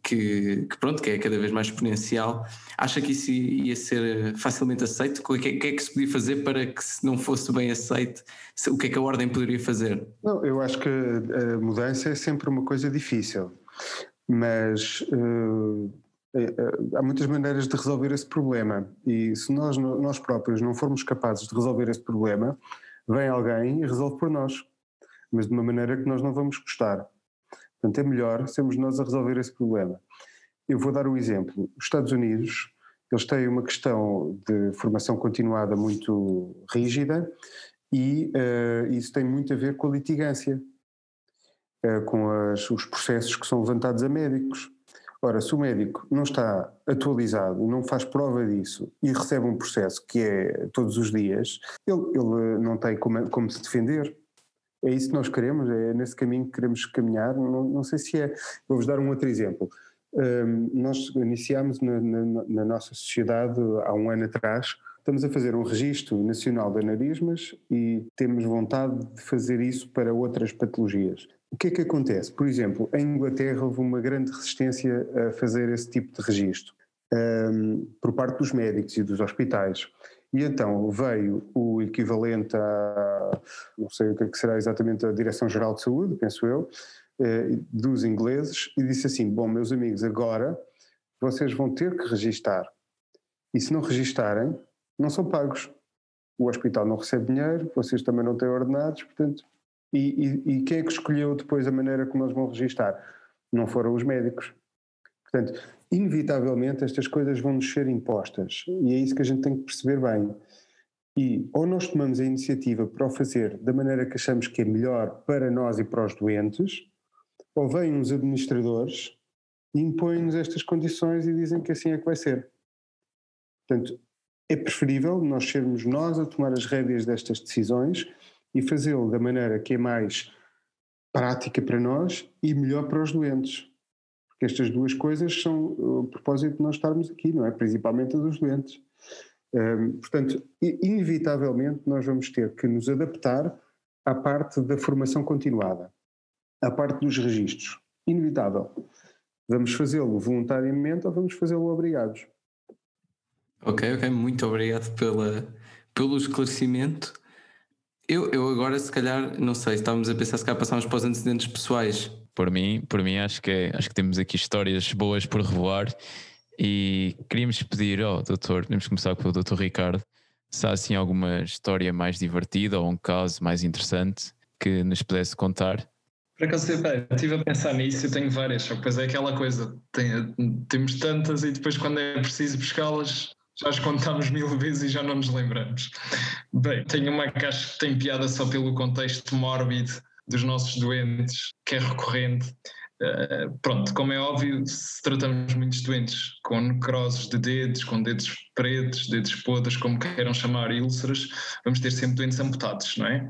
que, que, pronto, que é cada vez mais exponencial. Acha que isso ia ser facilmente aceito? O que, é, que é que se podia fazer para que se não fosse bem aceito, o que é que a ordem poderia fazer? Não, eu acho que a mudança é sempre uma coisa difícil, mas uh, há muitas maneiras de resolver esse problema e se nós, nós próprios não formos capazes de resolver esse problema, vem alguém e resolve por nós mas de uma maneira que nós não vamos gostar. Portanto, é melhor sermos nós a resolver esse problema. eu vou dar um exemplo. Os Estados Unidos, eles têm uma questão de formação continuada muito rígida e uh, isso tem muito a ver com a litigância, uh, com as, os processos que são levantados a médicos. Ora, se o médico não está atualizado, não faz prova disso e recebe um processo que é todos os dias, ele, ele não tem como, como se defender. É isso que nós queremos, é nesse caminho que queremos caminhar. Não, não sei se é. Vou-vos dar um outro exemplo. Um, nós iniciámos na, na, na, nossa sociedade há um ano atrás. Estamos a fazer um registro nacional de aneurismas e temos vontade de fazer isso para outras patologias. O que é que acontece? Por exemplo, em Inglaterra houve uma grande resistência a fazer esse tipo de registro um, por parte dos médicos e dos hospitais. E então veio o equivalente a, não sei o que, é que será exatamente a Direção-Geral de Saúde, penso eu, eh, dos ingleses, e disse assim: Bom, meus amigos, agora vocês vão ter que registar. E se não registarem, não são pagos. O hospital não recebe dinheiro, vocês também não têm ordenados, portanto e, e, e, quem é que escolheu depois a maneira como eles vão registar? Não foram os médicos. Portanto, inevitavelmente estas coisas vão nos ser impostas e é isso que a gente tem que perceber bem. E ou nós tomamos a iniciativa para o fazer da maneira que achamos que é melhor para nós e para os doentes, ou vêm uns administradores e impõem-nos estas condições e dizem que assim é que vai ser. Portanto, é preferível nós sermos nós a tomar as rédeas destas decisões e fazê-lo da maneira que é mais prática para nós e melhor para os doentes. Porque estas duas coisas são o propósito de nós estarmos aqui, não é? Principalmente a dos doentes. Um, portanto, inevitavelmente nós vamos ter que nos adaptar à parte da formação continuada, à parte dos registros. Inevitável. Vamos fazê-lo voluntariamente ou vamos fazê-lo obrigados. Ok, ok, muito obrigado pela, pelo esclarecimento. Eu, eu agora, se calhar, não sei, estávamos a pensar se calhar passarmos para os antecedentes pessoais. Por mim, por mim acho que, é, acho que temos aqui histórias boas por revelar e queríamos pedir ao doutor, podemos começar com o doutor Ricardo, se há assim alguma história mais divertida ou um caso mais interessante que nos pudesse contar. Por acaso, estive a pensar nisso, eu tenho várias, só que depois é aquela coisa, tem, temos tantas e depois quando é preciso buscá-las já as contámos mil vezes e já não nos lembramos. Bem, tenho uma que acho que tem piada só pelo contexto mórbido dos nossos doentes, que é recorrente. Uh, pronto, como é óbvio, se tratamos muitos doentes com necroses de dedos, com dedos pretos, dedos podres, como queiram chamar, úlceras, vamos ter sempre doentes amputados, não é?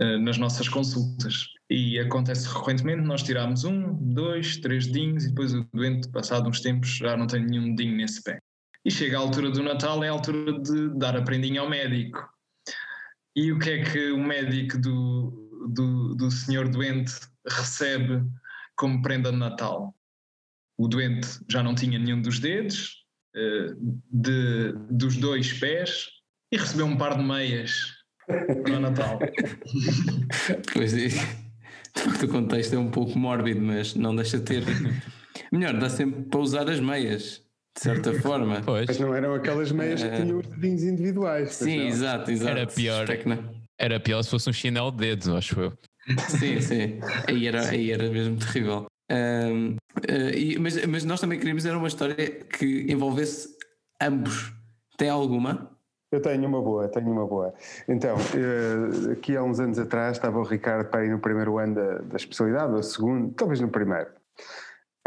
Uh, nas nossas consultas. E acontece recorrentemente, nós tiramos um, dois, três dedinhos e depois o doente, passado uns tempos, já não tem nenhum dedinho nesse pé. E chega a altura do Natal, é a altura de dar a prendinha ao médico. E o que é que o médico do, do, do senhor doente recebe como prenda de Natal? O doente já não tinha nenhum dos dedos, eh, de, dos dois pés, e recebeu um par de meias para o Natal. pois é, o contexto é um pouco mórbido, mas não deixa de ter. Melhor, dá sempre para usar as meias de certa forma. Pois. Mas não eram aquelas meias que eh, tinham os dedinhos individuais. Sim, exato, exato. Era pior. Era pior se fosse um chinelo de dedos, acho eu. Sim, sim. Aí era, aí era mesmo terrível. Um, uh, eh, e, mas, mas nós também queríamos era uma história que envolvesse ambos. Tem alguma? Eu tenho uma boa, tenho uma boa. Então, uh, aqui há uns anos atrás estava o Ricardo para ir no primeiro ano da, da especialidade, ou segundo, talvez no primeiro.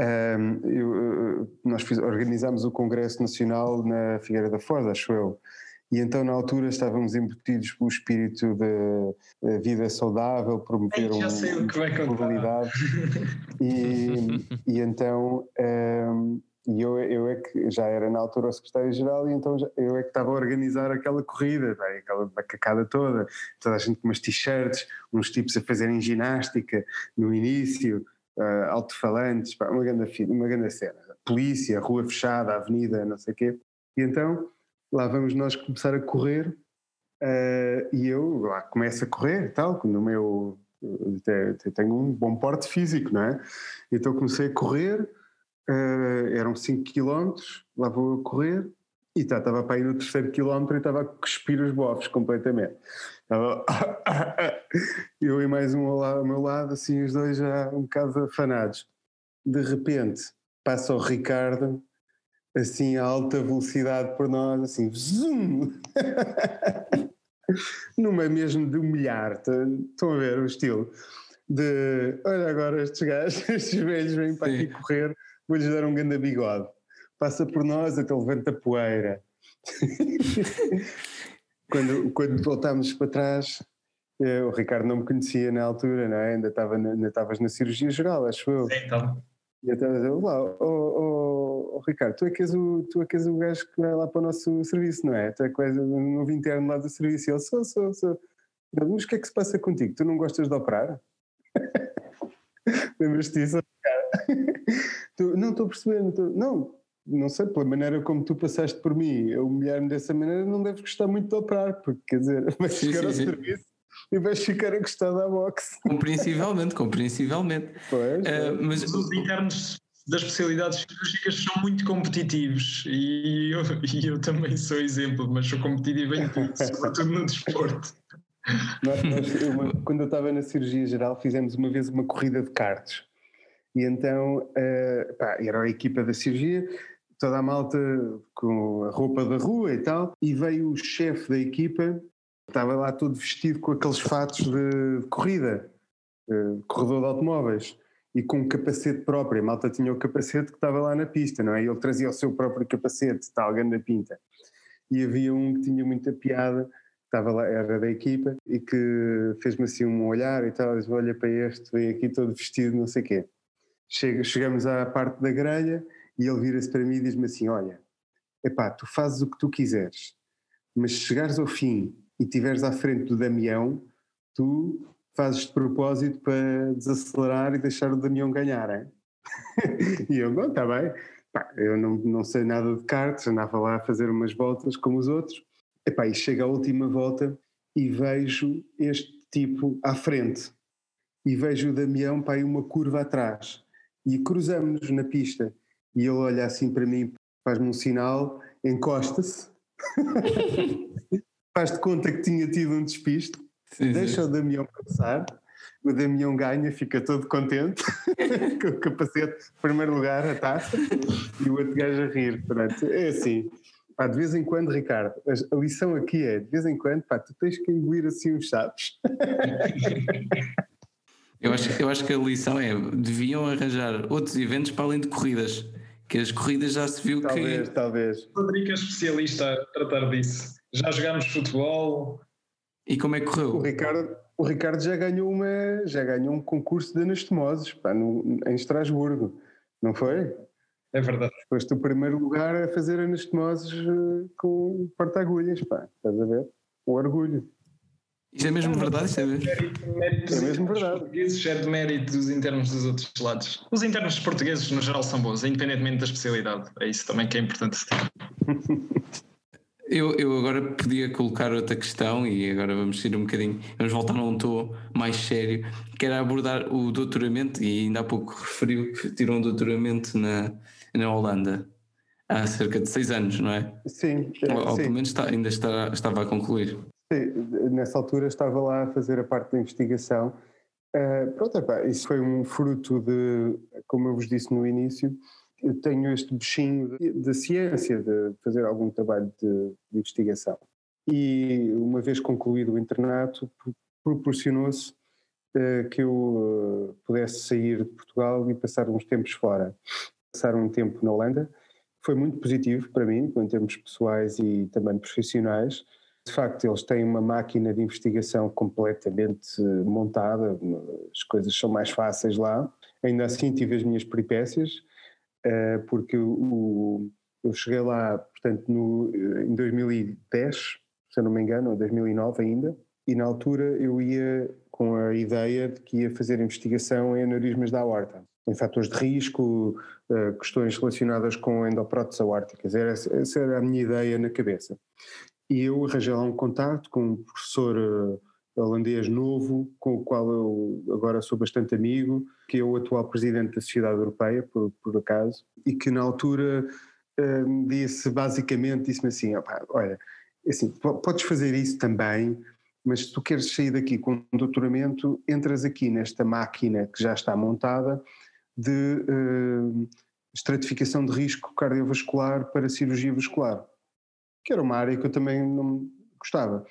Um, eu, nós fiz, organizámos o Congresso Nacional na Figueira da Foz, acho eu. E então, na altura, estávamos embutidos pelo espírito da vida saudável, promover uma mobilidade. E, e então, um, eu, eu é que já era na altura o secretário-geral, e então já, eu é que estava a organizar aquela corrida, bem, aquela macacada toda, toda a gente com umas t-shirts, uns tipos a fazerem ginástica no início uh, alto-falantes, uma grande, uma grande cena. Polícia, rua fechada, avenida, não sei o quê. E então lá vamos nós começar a correr uh, e eu lá começo a correr e tal, no meu. Tenho um bom porte físico, não é? Então comecei a correr, uh, eram 5 km, lá vou a correr, e tá, estava para ir no terceiro quilómetro e estava a cuspir os bofos completamente. Estava eu e mais um ao meu lado, assim, os dois já um bocado afanados. De repente, passa o Ricardo assim a alta velocidade por nós, assim, zoom! Numa mesmo de humilhar, estão a ver o estilo? De olha agora estes gajos, estes velhos vêm para aqui correr, vou-lhes dar um grande bigode. Passa por nós até levanta poeira. quando, quando voltámos para trás, eh, o Ricardo não me conhecia na altura, não é? Ainda, estava na, ainda estavas na cirurgia geral, acho eu. Sim, então. E eu estava a dizer, olá, oh, oh, oh, Ricardo, tu é, que és o, tu é que és o gajo que vai lá para o nosso serviço, não é? Tu é que és o novo interno lá do serviço. E ele, sou, sou, sou. Mas o que é que se passa contigo? Tu não gostas de operar? Lembras-te disso? tu, não estou a perceber, não, estou, não, não sei, pela maneira como tu passaste por mim, a humilhar-me dessa maneira, não deves gostar muito de operar, porque quer dizer, vais chegar sim, ao sim. serviço e vais ficar a gostar da boxe. Compreensivelmente, compreensivelmente. Pois, uh, mas os internos das especialidades cirúrgicas são muito competitivos e eu, e eu também sou exemplo, mas sou competitivo em tudo, sobretudo no desporto. Nós, nós, eu, quando eu estava na cirurgia geral, fizemos uma vez uma corrida de karts. E então, uh, pá, era a equipa da cirurgia, toda a malta com a roupa da rua e tal, e veio o chefe da equipa Estava lá todo vestido com aqueles fatos de, corrida, uh, corredor de automóveis, e com um capacete próprio. A malta tinha o capacete que estava lá na pista, não é? Ele trazia o seu próprio capacete, tal, na pinta. E havia um que tinha muita piada, estava lá, era da equipa, e que fez-me assim um olhar e tal, disse, olha para este, veio aqui todo vestido, não sei o quê. Chega, chegamos à parte da grelha e ele vira-se para mim e diz-me assim, olha, epá, tu fazes o que tu quiseres, mas se chegares ao fim e estiveres à frente do Damião, tu fazes de propósito para desacelerar e deixar o Damião ganhar, é? e eu, não, está bem. Pá, eu não, não sei nada de karts, andava lá a fazer umas voltas como os outros. Epá, e chega a última volta e vejo este tipo à frente. E vejo o Damião para uma curva atrás. E cruzamos-nos na pista. E ele olha assim para mim, faz-me um sinal, encosta-se. faz de conta que tinha tido um despiste, sim, deixa sim. o Damião passar, o Damião ganha, fica todo contente, com o capacete, primeiro lugar, a taça, e o outro gajo a rir. Pronto, é assim. Pá, de vez em quando, Ricardo, a lição aqui é, de vez em quando, pá, tu tens que engolir assim os chaves. eu, acho, eu acho que a lição é, deviam arranjar outros eventos para além de corridas, que as corridas já se viu talvez, que... Talvez, talvez. O Rodrigo é especialista a tratar disso. Já jogámos futebol. E como é que correu? O Ricardo, o Ricardo já ganhou uma, já ganhou um concurso de anastomoses pá, no, em Estrasburgo, não foi? É verdade. Foste o primeiro lugar a fazer anastomoses eh, com porta-agulhas, pá, estás a ver? Um orgulho. Isso é mesmo verdade? Isso é, mérito é mesmo verdade. Portugueses é de mérito dos internos dos outros lados. Os internos portugueses, no geral, são bons, independentemente da especialidade. É isso também que é importante. Eu, eu agora podia colocar outra questão e agora vamos ir um bocadinho, vamos voltar a um tom mais sério, que era abordar o doutoramento, e ainda há pouco referiu que tirou um doutoramento na, na Holanda há cerca de seis anos, não é? Sim. Ou, ou sim. pelo menos está, ainda está, estava a concluir. Sim, nessa altura estava lá a fazer a parte da investigação. Uh, pronto, epá, isso foi um fruto de, como eu vos disse no início, tenho este bichinho da ciência, de fazer algum trabalho de, de investigação. E uma vez concluído o internato, proporcionou-se uh, que eu uh, pudesse sair de Portugal e passar uns tempos fora. Passar um tempo na Holanda foi muito positivo para mim, em termos pessoais e também profissionais. De facto, eles têm uma máquina de investigação completamente montada, as coisas são mais fáceis lá. Ainda assim, tive as minhas peripécias eh, porque o, eu cheguei lá, portanto, no, eh, em 2010, se eu não me engano, ou 2009 ainda, e na altura eu ia com a ideia de que ia fazer investigação em aneurismas da aorta, em fatores de risco, eh, questões relacionadas com endopróteses aórticas. Essa era a minha ideia na cabeça. E eu arranjei lá um contato com um professor holandês novo, com o qual eu agora sou bastante amigo, que é o atual presidente da Sociedade Europeia, por, por acaso, e que na altura um, disse basicamente, disse-me assim, olha, assim, podes fazer isso também, mas se tu queres sair daqui com um doutoramento, entras aqui nesta máquina que já está montada de uh, estratificação de risco cardiovascular para cirurgia vascular, que era uma área que eu também não gostava.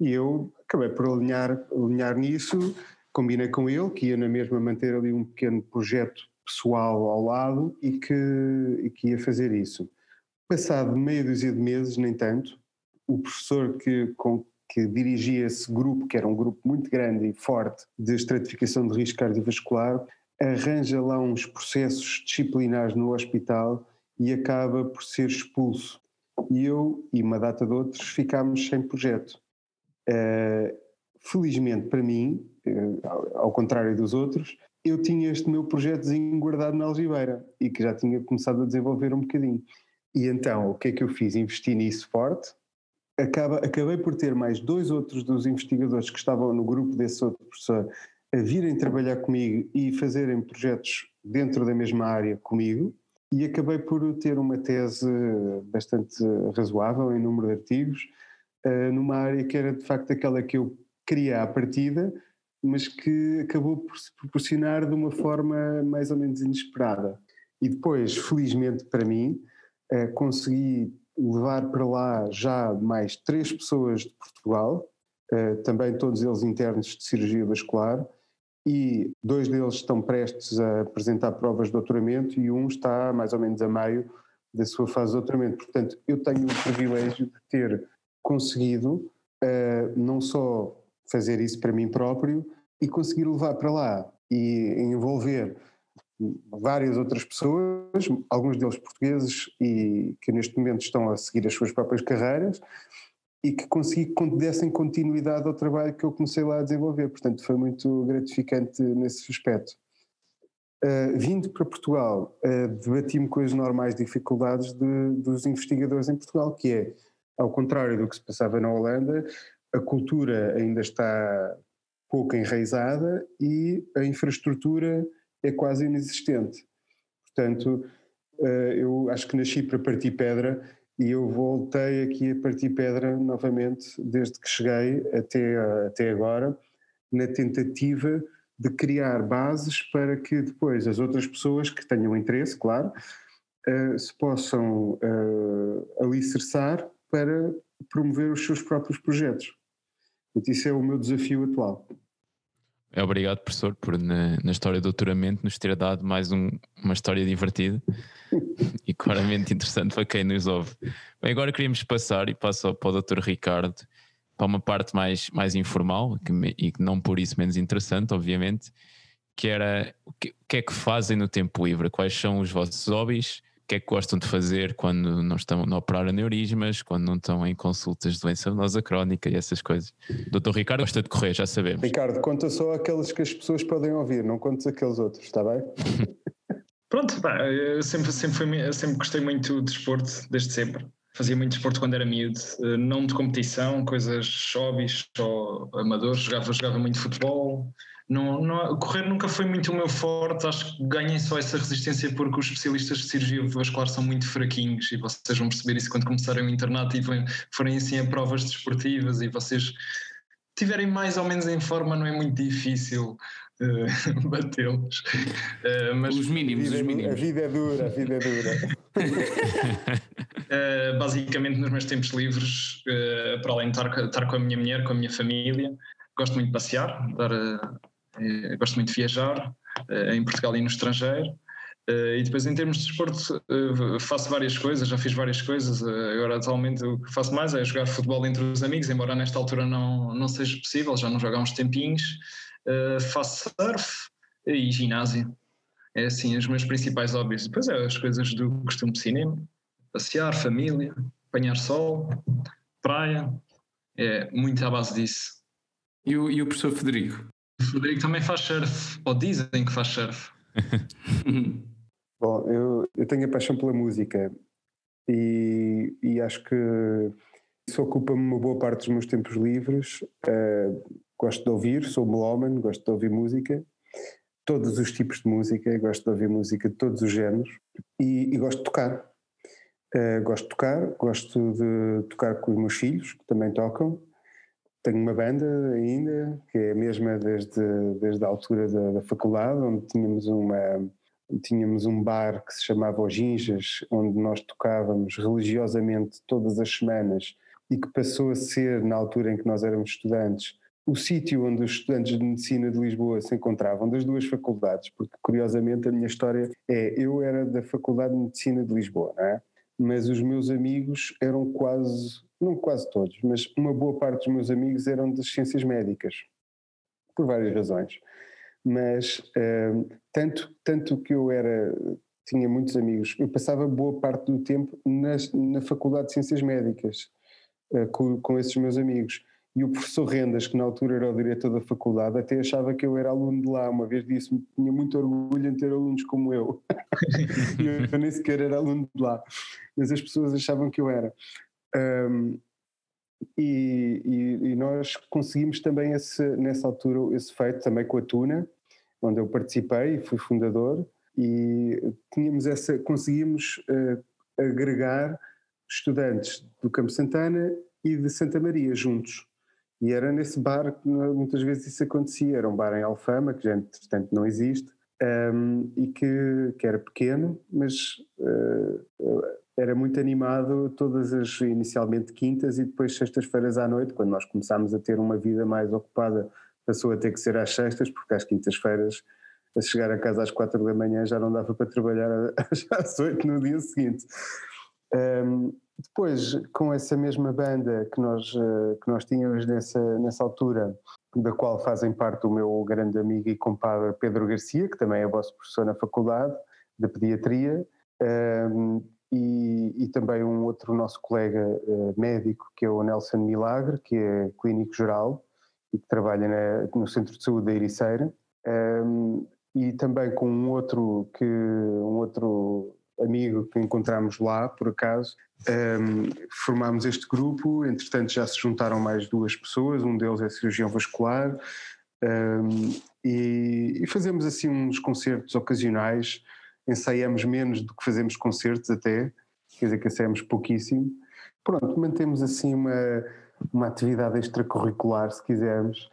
E eu acabei por alinhar, alinhar nisso, combinei com ele que ia na mesma manter ali um pequeno projeto pessoal ao lado e que, e que ia fazer isso. Passado meia dúzia de meses, nem tanto, o professor que, com, que dirigia esse grupo, que era um grupo muito grande e forte de estratificação de risco cardiovascular, arranja lá uns processos disciplinares no hospital e acaba por ser expulso. E eu e uma data de outros ficámos sem projeto. Uh, felizmente para mim, uh, ao contrário dos outros, eu tinha este meu projetozinho guardado na algibeira e que já tinha começado a desenvolver um bocadinho. E então, o que é que eu fiz? Investi nisso forte. Acaba, acabei por ter mais dois outros dos investigadores que estavam no grupo desse outro professor a virem trabalhar comigo e fazerem projetos dentro da mesma área comigo. E acabei por ter uma tese bastante razoável em número de artigos, uh, numa área que era de facto aquela que eu queria à partida, mas que acabou por se proporcionar de uma forma mais ou menos inesperada. E depois, felizmente para mim, eh, consegui levar para lá já mais três pessoas de Portugal, eh, também todos eles internos de cirurgia vascular, e dois deles estão prestes a apresentar provas de doutoramento e um está mais ou menos a meio da sua fase de doutoramento. Portanto, eu tenho o privilégio de ter conseguido uh, não só fazer isso para mim próprio e conseguir levar para lá e envolver várias outras pessoas, alguns deles portugueses e que neste momento estão a seguir as suas próprias carreiras e que consegui que dessem continuidade ao trabalho que eu comecei lá a desenvolver. Portanto, foi muito gratificante nesse aspecto. Uh, vindo para Portugal, uh, debati-me com as normais dificuldades de, dos investigadores em Portugal, que é, ao contrário do que se passava na Holanda, a cultura ainda está pouco enraizada e a infraestrutura é quase inexistente. Portanto, eh, eu acho que nasci para partir pedra e eu voltei aqui a partir pedra novamente desde que cheguei até, até agora, na tentativa de criar bases para que depois as outras pessoas que tenham interesse, claro, uh, se possam uh, alicerçar para promover os seus próprios projetos. Portanto, isso é o meu desafio atual. É obrigado, professor, por na, na história do doutoramento nos ter dado mais um, uma história divertida e claramente interessante para quem nos ouve. Bem, agora queríamos passar, e passo para o doutor Ricardo, para uma parte mais, mais informal que, e não por isso menos interessante, obviamente, que era o que, o que é que fazem no tempo livre? Quais são os vossos hobbies? Que é que gostam de fazer quando não estão a operar aneurismas, quando não estão em consultas de doença venosa crónica e essas coisas. Doutor Ricardo gosta de correr, já sabemos. Ricardo, conta só aqueles que as pessoas podem ouvir, não contes aqueles outros, está bem? Pronto, pá, eu sempre, sempre, fui, sempre gostei muito de desporto, desde sempre. Fazia muito desporto quando era miúdo, eh, não de competição, coisas hobbies ou amadores, jogava, jogava muito futebol, não, não, correr nunca foi muito o meu forte, acho que ganhei só essa resistência porque os especialistas de cirurgia vascular são muito fraquinhos e vocês vão perceber isso quando começarem o internato e forem assim a provas desportivas e vocês tiverem mais ou menos em forma, não é muito difícil uh, batê-los. Uh, mas os mínimos, os mínimos. A vida é dura, a vida é dura. uh, basicamente, nos meus tempos livres, para além de estar, estar, com a minha mulher, com a minha família, gosto muito de passear, dar gosto muito de viajar eh, em Portugal e no estrangeiro. Uh, e depois, em termos de desporto, faço várias coisas, já fiz várias coisas. Agora, atualmente, o que faço mais é jogar futebol entre os amigos, embora nesta altura não, não seja possível, já não jogo há uns tempinhos. faço surf e ginásio. É assim, os meus principais hobbies. Depois é as coisas do costume de cinema: passear, família, apanhar sol, praia. É muito à base disso. E o, e o professor Federico? O também faz surf, ou dizem que faz surf. Bom, eu, eu tenho a paixão pela música e, e acho que isso ocupa-me uma boa parte dos meus tempos livres. Uh, gosto de ouvir, sou melómano, gosto de ouvir música, todos os tipos de música, gosto de ouvir música de todos os géneros e, e gosto de tocar. Uh, gosto de tocar, gosto de tocar com os meus filhos, que também tocam, tenho uma banda ainda, que é a mesma desde, desde a altura da, da faculdade, onde tínhamos uma, tínhamos um bar que se chamava Os Ginjas, onde nós tocávamos religiosamente todas as semanas e que passou a ser, na altura em que nós éramos estudantes, o sítio onde os estudantes de medicina de Lisboa se encontravam, das duas faculdades, porque curiosamente a minha história é: eu era da Faculdade de Medicina de Lisboa, não é? mas os meus amigos eram quase, não quase todos, mas uma boa parte dos meus amigos eram das ciências médicas, por várias razões. Mas uh, tanto, tanto que eu era, tinha muitos amigos, eu passava boa parte do tempo nas, na Faculdade de Ciências Médicas uh, com, com esses meus amigos. E o professor Rendas, que na altura era o diretor da faculdade, até achava que eu era aluno de lá. Uma vez disse-me tinha muito orgulho em ter alunos como eu. eu nem sequer era aluno de lá, mas as pessoas achavam que eu era. Um, e, e, e, nós conseguimos também esse, nessa altura esse feito também com a Tuna, onde eu participei e fui fundador, e tínhamos essa, conseguimos uh, agregar estudantes do Campo Santana e de Santa Maria juntos. E era nesse bar que muitas vezes isso acontecia. Era um bar em Alfama, que já entretanto não existe, um, e que, que era pequeno, mas uh, era muito animado todas as, inicialmente quintas e depois sextas-feiras à noite, quando nós começámos a ter uma vida mais ocupada, passou a ter que ser às sextas, porque às quintas-feiras, a chegar a casa às quatro da manhã já não dava para trabalhar às oito no dia seguinte. Um, depois, com essa mesma banda que nós, eh, que nós tínhamos nessa, nessa altura, da qual fazem parte o meu grande amigo e compadre Pedro Garcia, que também é vosso professor na faculdade de pediatria, um, e, e, também um outro nosso colega uh, médico, que é o Nelson Milagre, que é clínico geral e que trabalha na, no Centro de Saúde da Ericeira, um, e também com um outro, que, um outro amigo que encontramos lá, por acaso, um, formámos este grupo, entretanto já se juntaram mais duas pessoas, um deles é cirurgião vascular, um, e, e, fazemos assim uns concertos ocasionais, ensaiamos menos do que fazemos concertos até, quer dizer que ensaiamos pouquíssimo. Pronto, mantemos assim uma, uma atividade extracurricular, se quisermos,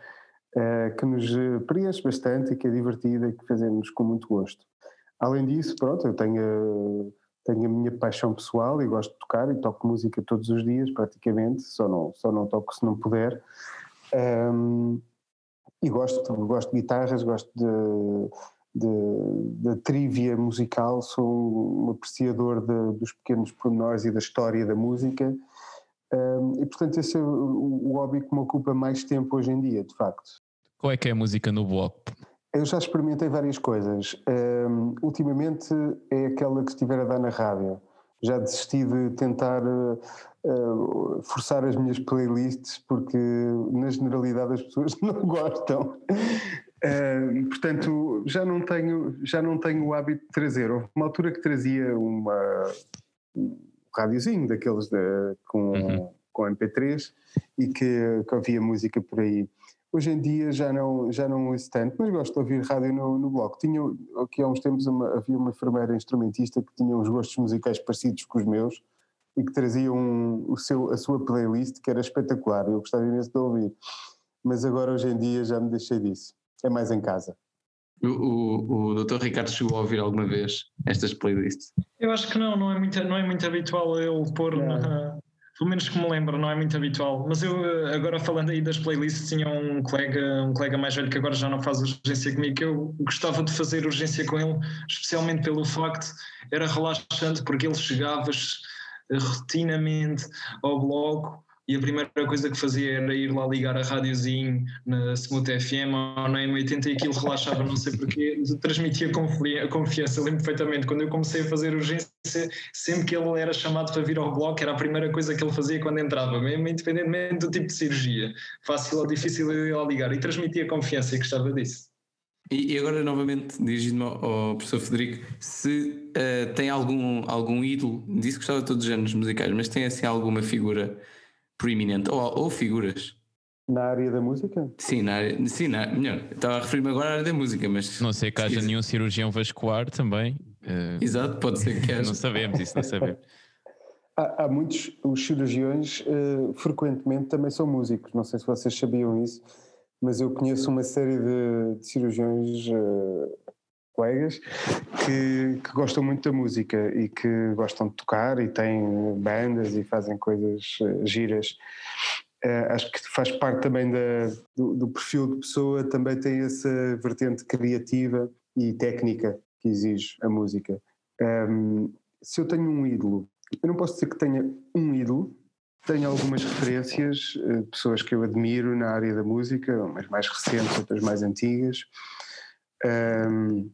uh, que nos preenche bastante e que é divertida e que fazemos com muito gosto. Além disso, pronto, eu tenho, tenho a minha paixão pessoal e gosto de tocar e toco música todos os dias praticamente, só não, só não toco se não puder. Um, e gosto, gosto de guitarras, gosto de, de trivia musical, sou um apreciador de, dos pequenos pormenores e da história da música. Um, e portanto esse é o, o hobby que me ocupa mais tempo hoje em dia, de facto. Qual é que é a música no bloco? Eu já experimentei várias coisas. Um, ultimamente é aquela que estiver a dar na rádio. Já desisti de tentar uh, forçar as minhas playlists porque, na generalidade, as pessoas não gostam. Uh, portanto, já não, tenho, já não tenho o hábito de trazer. Houve uma altura que trazia uma, um rádiozinho daqueles de, com, uhum. com MP3 e que, que ouvia música por aí. Hoje em dia já não, já não ouço tanto, mas gosto de ouvir rádio no, no bloco. Tinha, aqui há uns tempos uma, havia uma enfermeira instrumentista que tinha uns gostos musicais parecidos com os meus e que trazia um, o seu, a sua playlist que era espetacular, eu gostava imenso de ouvir. Mas agora hoje em dia já me deixei disso, é mais em casa. O, o, o Dr. Ricardo chegou a ouvir alguma vez estas playlists? Eu acho que não, não é muito, não é muito habitual ele pôr na, pelo menos que me lembro, não é muito habitual. Mas eu, eh, agora falando aí das playlists, tinha um colega, um colega mais velho que agora já não faz urgência comigo, que eu gostava de fazer urgência com ele, especialmente pelo facto, era relaxante, porque ele chegava rotinamente ao bloco e a primeira coisa que fazia era ir lá ligar a rádiozinho na Smooth FM ou na M80 e aquilo relaxava, não sei porquê, transmitia confiança. Lembro perfeitamente, quando eu comecei a fazer urgência, sempre que ele era chamado para vir ao bloco, era a primeira coisa que ele fazia quando entrava, mesmo independentemente do tipo de cirurgia, fácil ou difícil de ligar, e transmitia confiança e gostava disso. E, agora, novamente, dirigindo-me ao, professor Federico, se uh, tem algum, algum ídolo, disse que gostava de todos os géneros musicais, mas tem assim alguma figura preeminente, ou, ou figuras. Na área da música? Sim, na área, sim na, melhor, estava a referir-me agora à área da música, mas. Não sei que haja nenhum cirurgião vascular também. Uh, Exato, pode ser que haja. Não sabemos isso, não sabemos. há, há, muitos, os cirurgiões uh, frequentemente também são músicos, não sei se vocês sabiam isso, mas eu conheço uma série de, de cirurgiões uh, colegas que, que, gostam muito da música e que gostam de tocar e têm bandas e fazem coisas uh, giras. Uh, acho que faz parte também da, do, do, perfil de pessoa, também tem essa vertente criativa e técnica que exige a música. Um, se eu tenho um ídolo, eu não posso dizer que tenha um ídolo, tenho algumas referências, uh, pessoas que eu admiro na área da música, umas mais recentes, outras mais antigas. Um,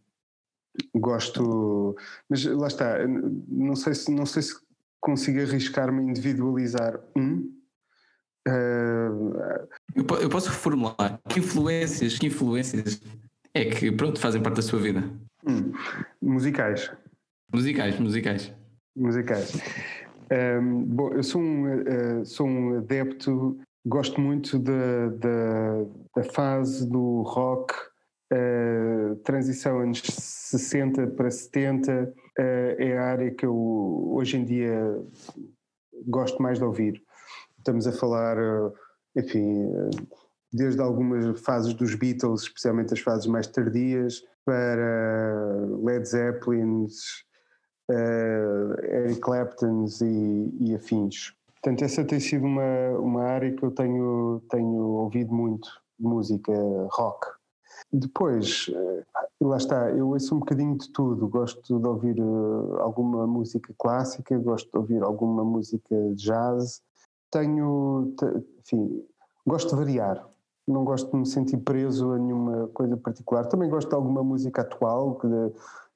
gosto, mas lá está, não sei se, não sei se consigo arriscar-me a individualizar um. Uh, eu, posso reformular. Que influências, que influências é que pronto, fazem parte da sua vida? Hum, musicais. Musicais, musicais. Musicais. Um, bom, eu sou um, uh, sou um adepto, gosto muito da, da, da fase do rock, uh, transição anos 60 para 70, uh, é a área que eu hoje em dia gosto mais de ouvir. Estamos a falar, enfim, desde algumas fases dos Beatles, especialmente as fases mais tardias, para Led Zeppelins, uh, Eric Claptons e, e, afins. Portanto, essa tem sido uma, uma área que eu tenho, tenho ouvido muito, música rock. Depois, uh, lá está, eu ouço um bocadinho de tudo. Gosto de ouvir uh, alguma música clássica, gosto de ouvir alguma música jazz. Tenho, enfim, gosto de variar. Não gosto de me sentir preso a nenhuma coisa particular. Também gosto de alguma música atual, que,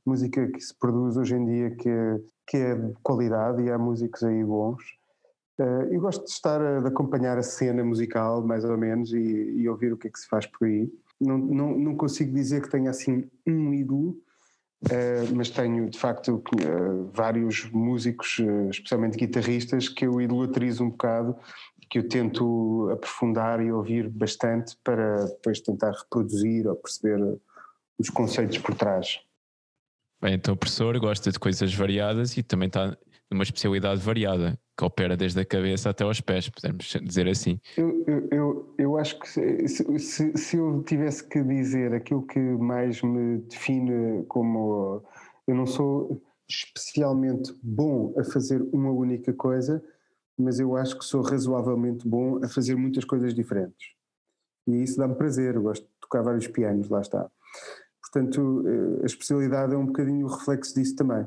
música que se produz hoje em dia que é, que é de qualidade e há músicos aí bons. Uh, gosto de estar a de acompanhar a cena musical, mais ou menos, e, e, ouvir o que é que se faz por aí. Não, não, não consigo dizer que tenha assim um ídolo, uh, mas tenho de facto uh, vários músicos, especialmente guitarristas, que eu idolatrizo um bocado, que eu tento aprofundar e ouvir bastante para depois tentar reproduzir ou perceber os conceitos por trás. Bem, então o professor gosta de coisas variadas e também está numa especialidade variada, que opera desde a cabeça até aos pés, podemos dizer assim. Eu, eu, eu, eu acho que se, se, se, eu tivesse que dizer aquilo que mais me define como. Eu não sou especialmente bom a fazer uma única coisa, mas eu acho que sou razoavelmente bom a fazer muitas coisas diferentes. E isso dá-me prazer, eu gosto de tocar vários pianos, lá está. Portanto, eh, a especialidade é um bocadinho o reflexo disso também.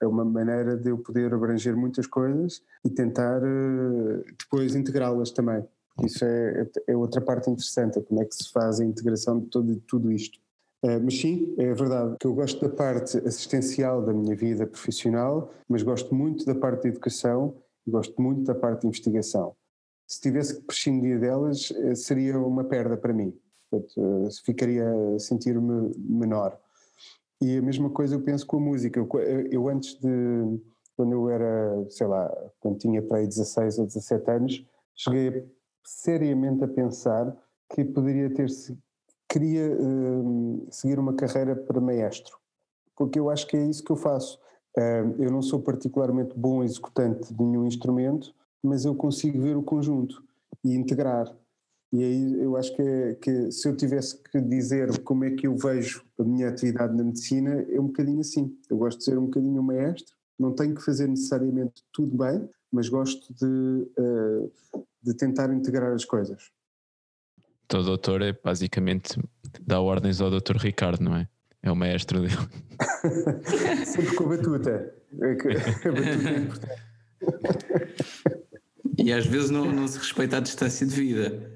É uma maneira de eu poder abranger muitas coisas e tentar eh, depois integrá-las também. Isso é, é, outra parte interessante, é como é que se faz a integração de, todo, de tudo isto. Uh, mas sim, é verdade que eu gosto da parte assistencial da minha vida profissional, mas gosto muito da parte da educação e gosto muito da parte de investigação. Se tivesse que prescindir delas, seria uma perda para mim. Portanto, ficaria a sentir-me menor. E a mesma coisa eu penso com a música. Eu, eu, antes de, quando eu era, sei lá, quando tinha para aí 16 ou 17 anos, cheguei seriamente a pensar que poderia ter, queria uh, seguir uma carreira para maestro, porque eu acho que é isso que eu faço. Uh, eu não sou particularmente bom executante de nenhum instrumento, mas eu consigo ver o conjunto e integrar. E aí eu acho que, que se eu tivesse que dizer como é que eu vejo a minha atividade na medicina, é um bocadinho assim. Eu gosto de ser um bocadinho um maestro, não tenho que fazer necessariamente tudo bem, mas gosto de, uh, de tentar integrar as coisas. Então o doutor é basicamente dá ordens ao doutor Ricardo, não é? É o maestro dele. Sempre com a batuta. É a batuta é importante. E às vezes não, não se respeita a distância de vida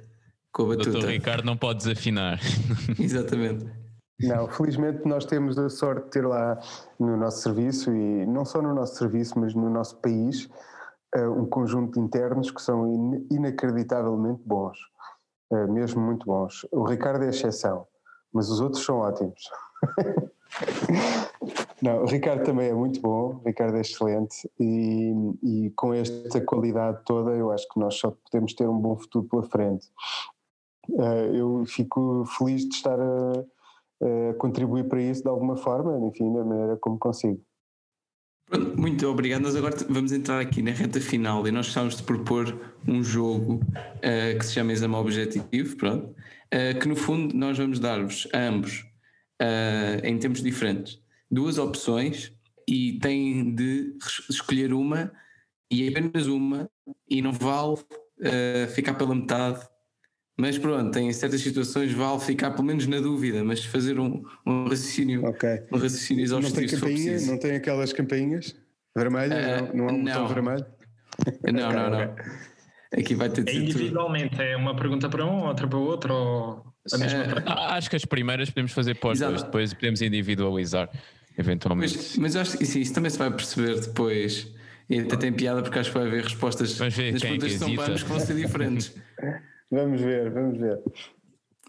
com a batuta. O doutor Ricardo não pode desafinar. Exatamente. Não, felizmente nós temos a sorte de ter lá no nosso serviço, e não só no nosso serviço, mas no nosso país, eh, um conjunto de internos que são inacreditavelmente bons, eh, mesmo muito bons. O Ricardo é exceção, mas os outros são ótimos. Não, o Ricardo também é muito bom, o Ricardo é excelente e, e com esta qualidade toda eu acho que nós só podemos ter um bom futuro pela frente. Eh, eu fico feliz de estar a, a, contribuir para isso de alguma forma, enfim, da maneira como consigo. Muito obrigado. Nós agora vamos entrar aqui na reta final e nós gostávamos de propor um jogo uh, que se chama Exame Objetivo, pronto, uh, que no fundo nós vamos dar-vos a ambos uh, em tempos diferentes. Duas opções e têm de escolher uma e é apenas uma e não vale ficar pela metade. Mas pronto, em certas situações vale ficar pelo menos na dúvida, mas fazer um, um raciocínio, okay. um raciocínio exaustivo. Não tem campainha, não tem aquelas campainhas vermelhas, uh, não, não há um não. botão vermelho? Não, não, não. Aqui vai ter de é individualmente, tudo. é uma pergunta para um, outra para o outro, ou a mesma é, para Acho que as primeiras podemos fazer pós dois, depois podemos individualizar, eventualmente. Mas, mas acho que isso, isso também se vai perceber depois. E até tem piada porque acho que vai haver respostas das perguntas é que são bancos que vão ser diferentes. vamos ver, vamos ver.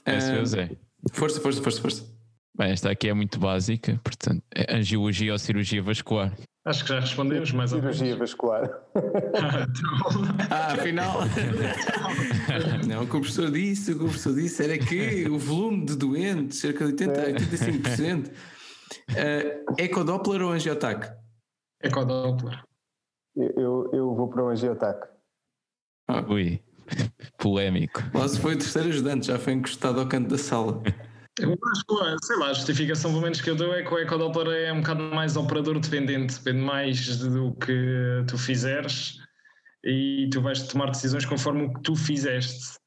Uh, força, força, força, força. Bem, esta aqui é muito básica, portanto, é angiologia ou cirurgia vascular? Acho que já respondemos menos. Cirurgia vascular. Ah, afinal. não, o que o professor disse, o que o professor disse era que o volume de doentes, cerca de 80 a 85%, uh, ecodoppler ou angiotaque? Ecodoppler. Eu, eu vou para o angiotaque. Ah. Ui, polémico. Lá se foi o terceiro ajudante, já foi encostado ao canto da sala. Eu acho, sei lá, a justificação pelo menos que eu dou é que o ecodoppler é um bocado mais operador dependente, depende mais do que tu fizeres e tu vais tomar decisões conforme o que tu fizeste.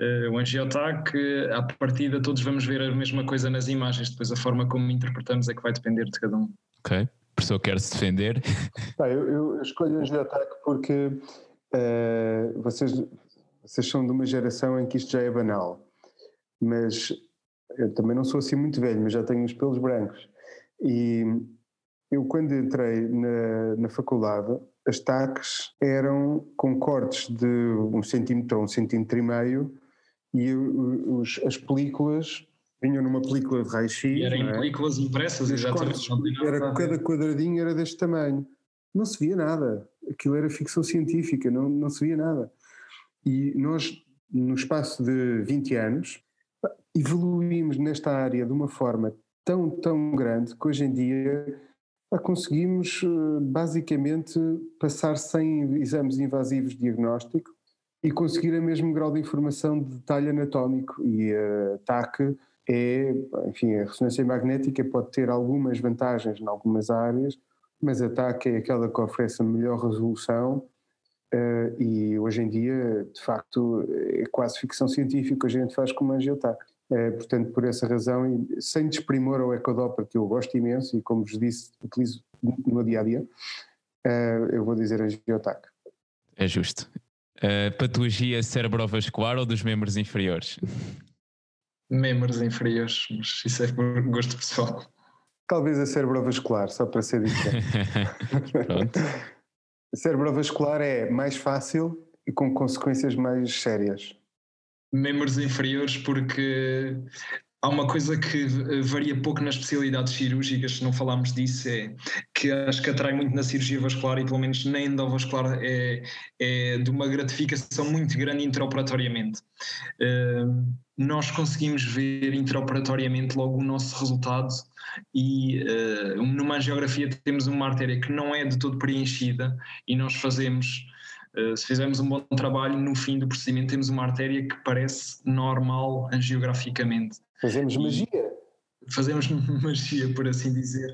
Uh, o angiotac, à partida todos vamos ver a mesma coisa nas imagens, depois a forma como interpretamos é que vai depender de cada um. Ok, o professor quer se defender? Tá, eu, eu escolho o angiotac porque uh, vocês, vocês são de uma geração em que isto já é banal, mas eu também não sou assim muito velho, mas já tenho os pelos brancos. E eu, quando entrei na, na faculdade, as taques eram com cortes de um centímetro ou um centímetro e meio, e os, as películas vinham numa película de raio-x. E eram é? películas impressas, exatamente. Era, cada quadradinho era deste tamanho. Não se via nada. Aquilo era ficção científica, não, não se via nada. E nós, no espaço de 20 anos, evoluímos nesta área de uma forma tão, tão grande que hoje em dia conseguimos eh, basicamente passar sem exames invasivos de diagnóstico e conseguir o mesmo grau de informação de detalhe anatómico. E a TAC é, enfim, a ressonância magnética pode ter algumas vantagens em algumas áreas, mas a TAC é aquela que oferece a melhor resolução uh, e hoje em dia, de facto, é quase ficção científica a gente faz com uma angiotac. É, portanto, por essa razão, e sem desprimor ao Ecodoppler, que eu gosto imenso e, como vos disse, utilizo no meu dia a dia, é, eu vou dizer a Geotac. É justo. Uh, patologia cerebrovascular ou dos membros inferiores? Membros inferiores, mas isso é por gosto pessoal. Talvez a cerebrovascular, só para ser diferente. Pronto. Cerebrovascular é mais fácil e com consequências mais sérias. Membros inferiores porque há uma coisa que varia pouco nas especialidades cirúrgicas, se não falarmos disso, é que acho que atrai muito na cirurgia vascular e pelo menos na endovascular é, é de uma gratificação muito grande intraoperatoriamente. Uh, nós conseguimos ver intraoperatoriamente logo o nosso resultado e uh, numa angiografia temos uma artéria que não é de todo preenchida e nós fazemos eh, se fizermos um bom trabalho, no fim do procedimento temos uma artéria que parece normal angiograficamente. Fazemos magia. Fazemos magia, por assim dizer.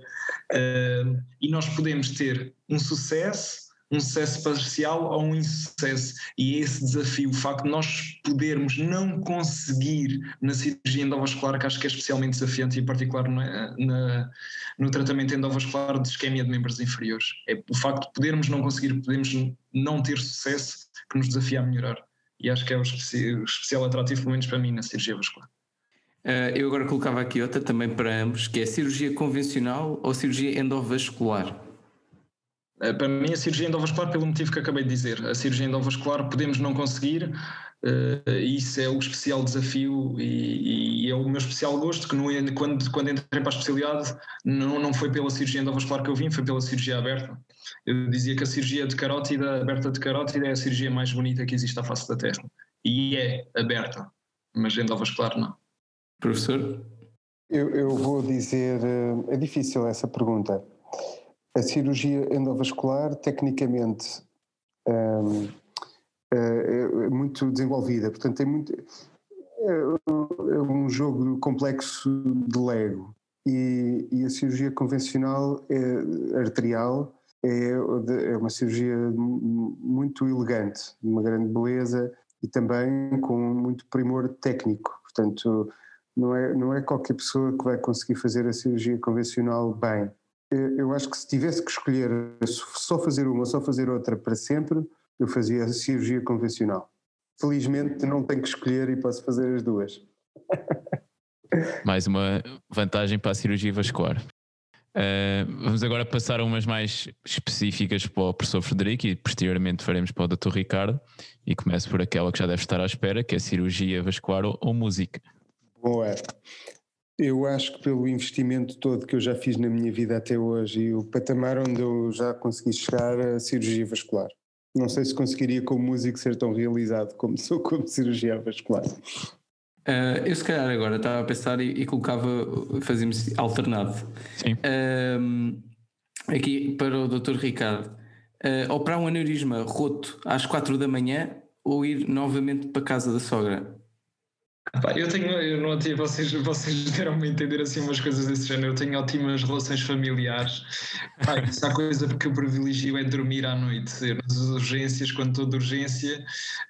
Uh, e nós podemos ter um sucesso um sucesso parcial ou um insucesso. E é esse desafio, o facto de nós podermos não conseguir na cirurgia endovascular, que acho que é especialmente desafiante, e em particular na, na, no tratamento endovascular de isquemia de membros inferiores. É o facto de podermos não conseguir, podemos não ter sucesso, que nos desafia a melhorar. E acho que é o especial atrativo, pelo menos para mim, na cirurgia vascular. Uh, eu agora colocava aqui outra também para ambos, que é cirurgia convencional ou cirurgia endovascular? Eh, para mim, a cirurgia endovascular, pelo motivo que acabei de dizer, a cirurgia endovascular podemos não conseguir, uh, isso é o especial desafio e, e, é o meu especial gosto, que no, quando, quando entrei para a especialidade não, não foi pela cirurgia endovascular que eu vim, foi pela cirurgia aberta. Eu dizia que a cirurgia de carótida, aberta de carótida, é a cirurgia mais bonita que existe à face da Terra. E é aberta, mas endovascular não. Professor? Eu, eu vou dizer, eh, é difícil essa pergunta a cirurgia endovascular, tecnicamente, um, é, é muito desenvolvida, portanto, tem muito. É, é um jogo complexo de Lego. e, e a cirurgia convencional é, arterial é uma cirurgia muito elegante, de uma grande beleza e também com muito primor técnico. Portanto, não é, não é qualquer pessoa que vai conseguir fazer a cirurgia convencional bem. Eu acho que se tivesse que escolher só fazer uma ou só fazer outra para sempre, eu fazia a cirurgia convencional. Felizmente não tenho que escolher e posso fazer as duas. Mais uma vantagem para a cirurgia vascular. Uh, vamos agora passar a umas mais específicas para o professor Frederico e posteriormente faremos para o Dr. Ricardo. E começo por aquela que já deve estar à espera, que é cirurgia vascular ou, ou música. Boa. Eu acho que pelo investimento todo que eu já fiz na minha vida até hoje e o patamar onde eu já consegui chegar a cirurgia vascular. Não sei se conseguiria como músico ser tão realizado como sou como cirurgião vascular. Uh, eu se calhar agora estava a pensar e, e colocava, fazíamos alternado. Sim. Uh, aqui para o Dr. Ricardo, uh, operar um aneurisma roto às quatro da manhã ou ir novamente para a casa da sogra? Eu tenho, eu não tinha, vocês, vocês deram-me a entender assim umas coisas desse género. Eu tenho ótimas relações familiares. Pá, se há coisa que eu privilegio é dormir à noite. Eu, nas urgências, quando estou de urgência,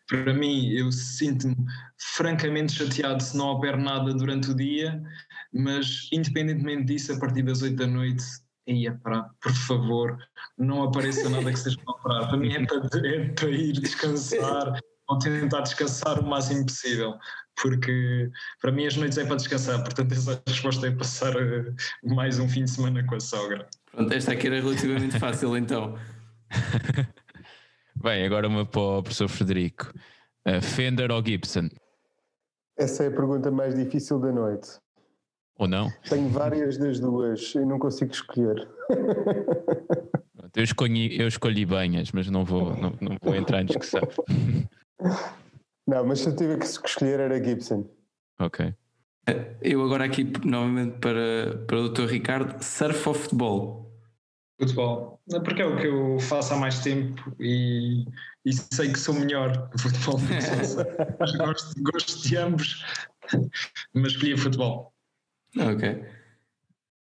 para mim, eu sinto-me francamente chateado se não opero nada durante o dia, mas independentemente disso, a partir das 8 da noite, ia para, por favor, não apareça nada que seja para operar. Para mim é para, é para ir descansar ou tentar descansar o máximo possível porque para mim as noites é para descansar, portanto essa resposta é passar eh, mais um fim de semana com a sogra. Pronto, esta aqui era relativamente fácil então. Bem, agora uma para o professor Frederico. Uh, Fender ou Gibson? Essa é a pergunta mais difícil da noite. Ou não? Tenho várias das duas e não consigo escolher. Eu escolhi, eu escolhi banhas, mas não vou, não, não vou entrar em discussão. Não, mas se eu tive que escolher era Gibson. Ok. Eu agora aqui novamente para, para o Dr. Ricardo, surf ou futebol? Futebol. Porque é o que eu faço há mais tempo e, e sei que sou melhor no futebol mas gosto, gosto de ambos, mas escolhi futebol. Ok.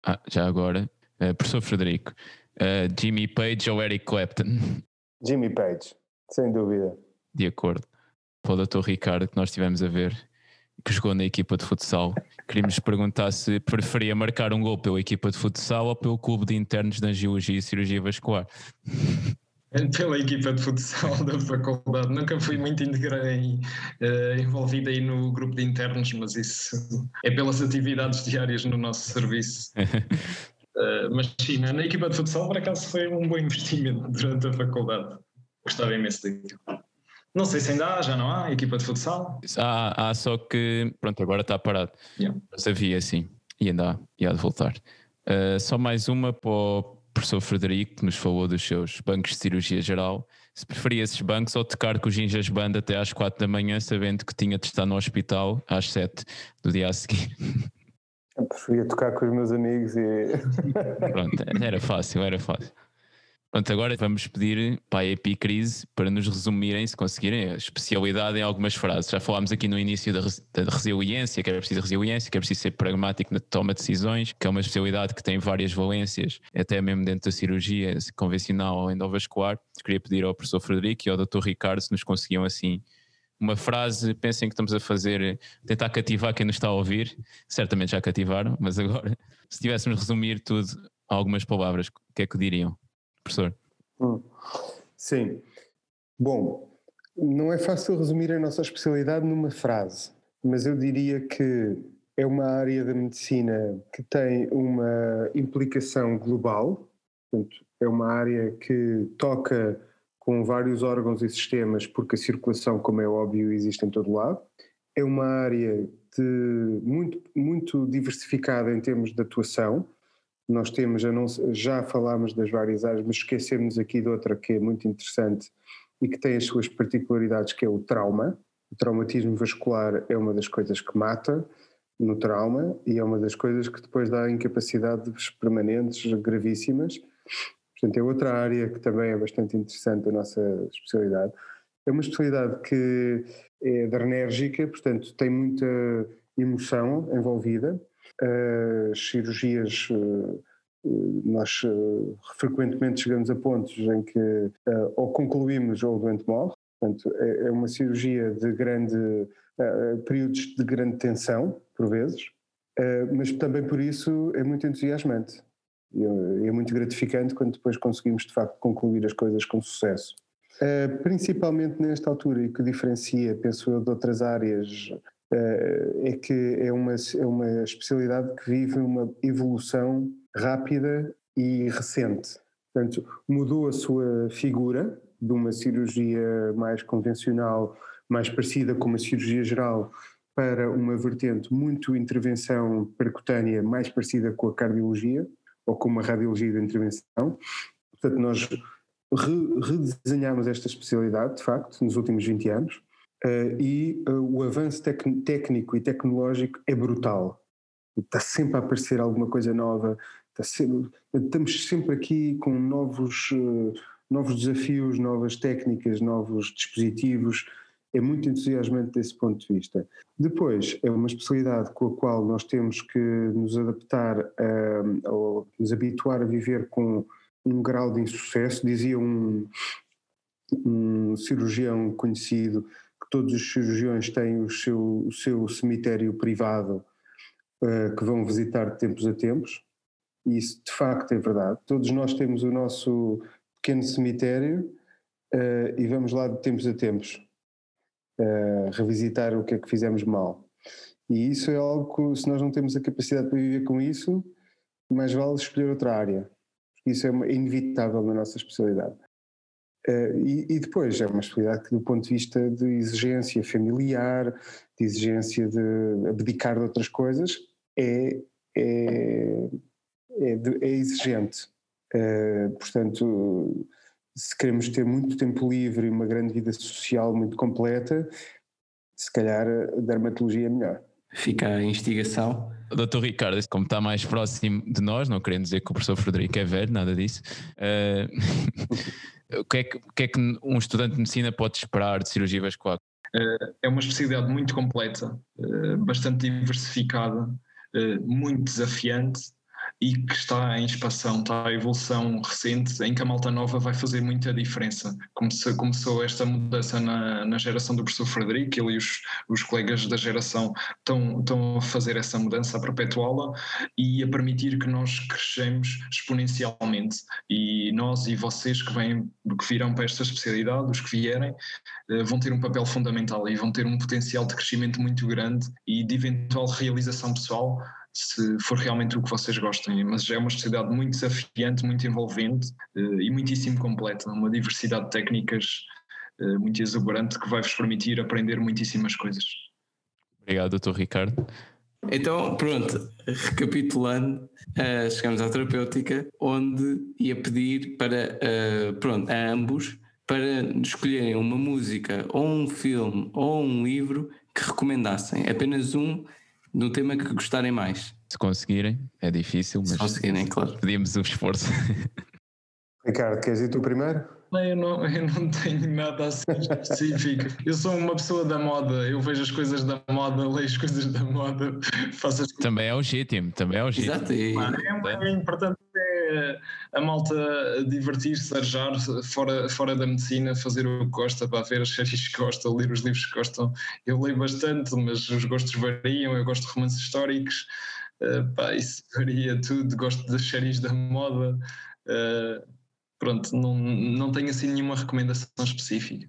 Ah, já agora, uh, professor Frederico, uh, Jimmy Page ou Eric Clapton? Jimmy Page, sem dúvida. De acordo para o Dr. Ricardo que nós estivemos a ver, que jogou na equipa de futsal. Queríamos perguntar se preferia marcar um gol pela equipa de futsal ou pelo clube de internos de angiologia e cirurgia vascular. Pela equipa de futsal da faculdade. Nunca fui muito em, uh, envolvido aí no grupo de internos, mas isso é pelas atividades diárias no nosso serviço. uh, mas sim, na equipa de futsal, por acaso, foi um bom investimento durante a faculdade. Gostava imenso daquilo. Não sei se ainda há, já não há, equipa de futsal. Há, há só que, pronto, agora está parado. Yeah. Mas havia sim, e ainda há, e há de voltar. Uh, só mais uma para o professor Frederico, que nos falou dos seus bancos de cirurgia geral. Se preferia esses bancos ou tocar com os Ginjas Band até às 4 da manhã, sabendo que tinha de estar no hospital às 7 do dia a seguir. Eu preferia tocar com os meus amigos e. Pronto, era fácil, era fácil. Pronto, agora vamos pedir para a Epicrise para nos resumirem, se conseguirem, a especialidade em algumas frases. Já falámos aqui no início da, da resiliência, que era preciso resiliência, que é preciso ser pragmático na toma de decisões, que é uma especialidade que tem várias valências, até mesmo dentro da cirurgia convencional ou endovascular. Queria pedir ao professor Frederico e ao Dr. Ricardo se nos conseguiam assim uma frase, pensem que estamos a fazer, tentar cativar quem nos está a ouvir, certamente já cativaram, mas agora, se tivéssemos resumir tudo a algumas palavras, o que é que diriam? Professor? Hum. Sim. Bom, não é fácil resumir a nossa especialidade numa frase, mas eu diria que é uma área da medicina que tem uma implicação global, portanto, é uma área que toca com vários órgãos e sistemas, porque a circulação, como é óbvio, existe em todo lado. É uma área de, muito, muito diversificada em termos de atuação, nós temos, já, falámos das várias áreas, mas esquecemos aqui de outra que é muito interessante e que tem as suas particularidades, que é o trauma. O traumatismo vascular é uma das coisas que mata no trauma e é uma das coisas que depois dá incapacidades permanentes gravíssimas. Portanto, é outra área que também é bastante interessante da nossa especialidade. É uma especialidade que é adrenérgica, portanto, tem muita emoção envolvida as cirurgias nós frequentemente chegamos a pontos em que ou concluímos ou o doente morre, portanto é, é uma cirurgia de grande, períodos de grande tensão, por vezes, mas também por isso é muito entusiasmante e é muito gratificante quando depois conseguimos de facto concluir as coisas com sucesso. Principalmente nesta altura e que diferencia, penso eu, de outras áreas é que é uma, é uma especialidade que vive uma evolução rápida e recente. Portanto, mudou a sua figura de uma cirurgia mais convencional, mais parecida com uma cirurgia geral, para uma vertente muito intervenção percutânea, mais parecida com a cardiologia ou com uma radiologia de intervenção. Portanto, nós redesenhamos esta especialidade, de facto, nos últimos 20 anos, e uh, o avanço técnico e tecnológico é brutal. Está sempre a aparecer alguma coisa nova, Sempre, estamos sempre aqui com novos, uh, novos desafios, novas técnicas, novos dispositivos. É muito entusiasmante desse ponto de vista. Depois, é uma especialidade com a qual nós temos que nos adaptar uh, ou nos habituar a viver com um grau de insucesso. Dizia um, um cirurgião conhecido todos os cirurgiões têm o seu, o seu cemitério privado uh, que vão visitar de tempos a tempos isso de facto é verdade. Todos nós temos o nosso pequeno cemitério uh, e vamos lá de tempos a tempos uh, revisitar o que é que fizemos mal. E isso é algo que, se nós não temos a capacidade para viver com isso, mais vale escolher outra área. Isso é inevitável na nossa especialidade. Uh, e, e, depois é uma especialidade que, do ponto de vista de exigência familiar, de exigência de abdicar de outras coisas, é, é é, é exigente. Uh, portanto, se queremos ter muito tempo livre e uma grande vida social muito completa, se calhar a dermatologia é melhor. Fica a investigação. Doutor Ricardo, como está mais próximo de nós, não querendo dizer que o professor Frederico é velho, nada disso, uh, o, que é que, o que é que um estudante de medicina pode esperar de cirurgia vascular? Uh, é uma especialidade muito completa, bastante diversificada, muito desafiante e que está em expansão, está em evolução recente, em que a malta nova vai fazer muita diferença. Começou, começou esta mudança na, na geração do professor Frederico, ele e os, os colegas da geração estão, estão a fazer essa mudança, a perpetuá-la e a permitir que nós crescemos exponencialmente. E nós e vocês que, vêm, que virão para esta especialidade, os que vierem, eh, vão ter um papel fundamental e vão ter um potencial de crescimento muito grande e de eventual realização pessoal se for realmente o que vocês gostem. Mas é uma sociedade muito desafiante, muito envolvente uh, e muitíssimo completa, uma diversidade de técnicas uh, muito exuberante que vai vos permitir aprender muitíssimas coisas. Obrigado, Dr. Ricardo. Então, pronto, recapitulando, uh, chegamos à terapêutica, onde ia pedir para, pronto, a ambos para escolherem uma música ou um filme ou um livro que recomendassem. Apenas um no tema que gostarem mais. Se conseguirem, é difícil, mas. Se conseguirem, claro. Pedimos o esforço. Ricardo, queres ir tu primeiro? Eu não, eu não tenho nada assim específico. Eu sou uma pessoa da moda, eu vejo as coisas da moda, leio as coisas da moda, faço as Também é legítimo, também é legítimo. Exato. E... É, é importante é a malta divertir-se, arejar fora, fora da medicina, fazer o que gosta, para ver as séries que gostam, ler os livros que gostam. Eu leio bastante, mas os gostos variam, eu gosto de romances históricos, uh, pá, isso varia tudo, gosto das séries da moda. Uh, pronto, não, não tenho assim nenhuma recomendação específica.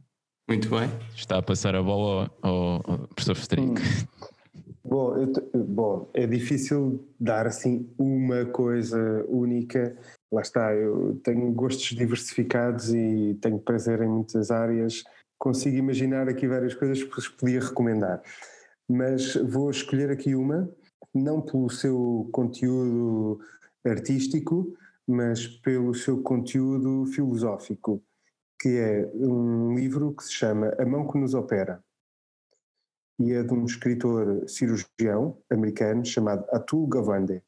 Muito bem. Está a passar a bola ao, ao professor Frederico. Hum. Bom, eu, bom, é difícil dar assim uma coisa única. Lá está, eu tenho gostos diversificados e tenho prazer em muitas áreas. Consigo imaginar aqui várias coisas que vos podia recomendar. Mas vou escolher aqui uma, não pelo seu conteúdo artístico, mas pelo seu conteúdo filosófico, que é um livro que se chama A Mão que Nos Opera, e é de um escritor cirurgião americano chamado Atul Gawande,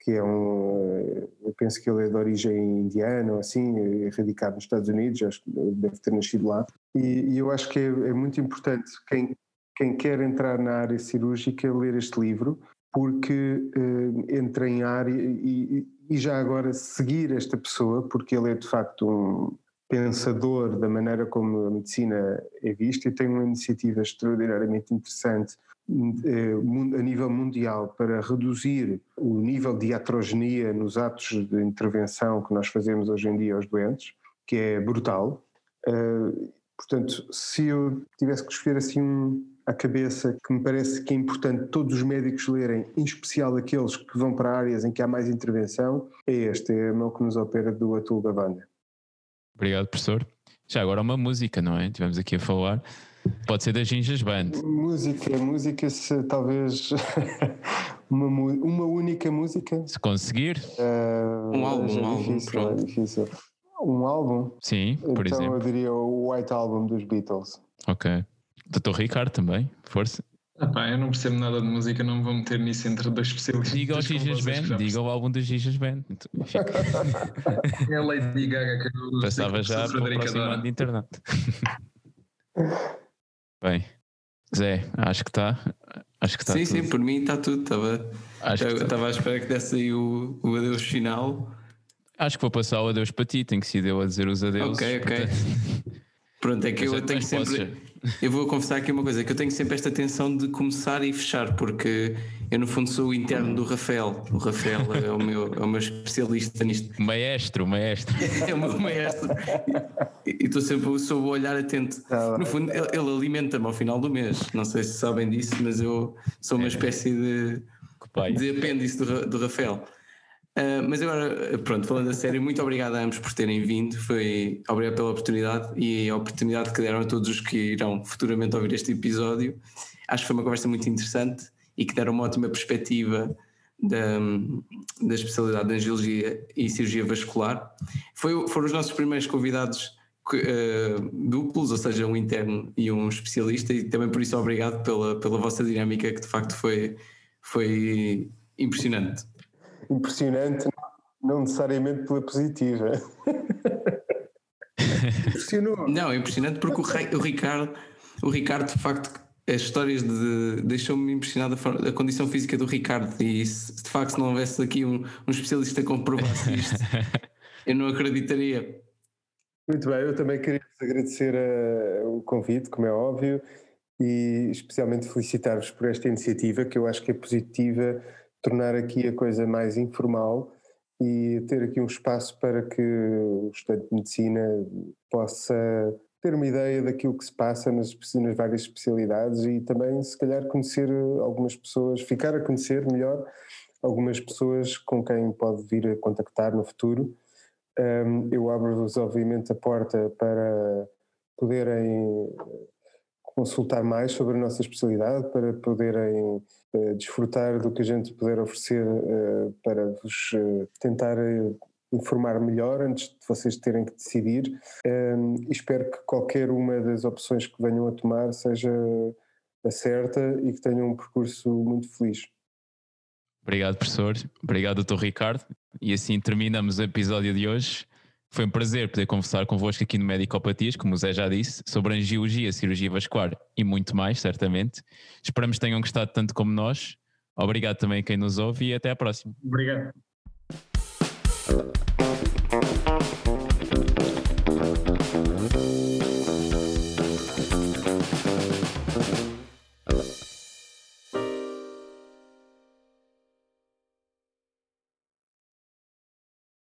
que é um, eu penso que ele é de origem indiana assim, é radicado nos Estados Unidos, acho que deve ter nascido lá, e, e eu acho que é, é muito importante quem, quem quer entrar na área cirúrgica ler este livro, porque uh, entra em área e, e, já agora seguir esta pessoa, porque ele é de facto um pensador da maneira como a medicina é vista e tem uma iniciativa extraordinariamente interessante uh, a nível mundial para reduzir o nível de iatrogenia nos atos de intervenção que nós fazemos hoje em dia aos doentes, que é brutal. Uh, portanto, se eu tivesse que escolher assim um, à cabeça que me parece que é importante todos os médicos lerem, em especial aqueles que vão para áreas em que há mais intervenção, é este, é a mão que nos opera do Atul Gavanda. Obrigado, professor. Já agora uma música, não é? Tivemos aqui a falar. Pode ser da Ginjas Band. Música, música, se talvez uma, uma única música. Se conseguir. Uh, um álbum, um álbum. Difícil, é difícil. Um álbum? Sim, por então exemplo. eu diria o White Album dos Beatles. Ok. Doutor Ricardo também, força. Ah eu não percebo nada de música, não me vou meter nisso entre dois especialistas. Diga o Gigas Band, diga o álbum dos Gigas Band. é a Lady Gaga que eu Passava já para o próximo ano de internet. Bem, Zé, acho que está. Acho que está sim, tudo. sim, por mim está tudo. Estava, estava tá. à espera que desse aí o, o adeus final. Acho que vou passar o adeus para ti, tenho que ser eu a dizer os adeus. Ok, ok. Portanto... Pronto, é que eu tenho sempre. Eu vou confessar aqui uma coisa, que eu tenho sempre esta tensão de começar e fechar, porque eu no fundo sou o interno do Rafael. O Rafael é o meu, é o meu especialista nisto. Maestro, maestro. é o meu maestro. E estou sempre sou o olhar atento. Tá no fundo, ele, ele alimenta-me ao final do mês. Não sei se sabem disso, mas eu sou uma é. espécie de, de apêndice do, do Rafael. Uh, mas agora, pronto, falando a sério, muito obrigado a ambos por terem vindo. Foi obrigado pela oportunidade e a oportunidade que deram a todos os que irão futuramente ouvir este episódio. Acho que foi uma conversa muito interessante e que deram uma ótima perspectiva da, da especialidade de angiologia e cirurgia vascular. Foi, foram os nossos primeiros convidados uh, duplos, ou seja, um interno e um especialista, e também por isso obrigado pela, pela vossa dinâmica, que de facto foi, foi impressionante impressionante, não necessariamente pela positiva. Impressionou. Não, é impressionante porque o, o, Ricardo, o Ricardo, de facto, as histórias de. deixou-me impressionado a, a, condição física do Ricardo. E se de facto se não houvesse aqui um, um especialista que comprovasse isto, eu não acreditaria. Muito bem, eu também queria agradecer a, o convite, como é óbvio, e especialmente felicitar-vos por esta iniciativa, que eu acho que é positiva tornar aqui a coisa mais informal e ter aqui um espaço para que o estudante de medicina possa ter uma ideia daquilo que se passa nas, nas várias especialidades e também, se calhar, conhecer algumas pessoas, ficar a conhecer melhor algumas pessoas com quem pode vir a contactar no futuro. Um, eu abro-vos, obviamente, a porta para poderem consultar mais sobre a nossa especialidade, para poderem uh, desfrutar do que a gente puder oferecer uh, para vos uh, tentar informar melhor antes de vocês terem que decidir. Um, e espero que qualquer uma das opções que venham a tomar seja a certa e que tenham um percurso muito feliz. Obrigado, professor. Obrigado, doutor Ricardo. E assim terminamos o episódio de hoje. Foi um prazer poder conversar convosco aqui no Medicopatias, como o Zé já disse, sobre angiologia, cirurgia vascular e muito mais, certamente. Esperamos que tenham gostado tanto como nós. Obrigado também a quem nos ouve e até à próxima. Obrigado.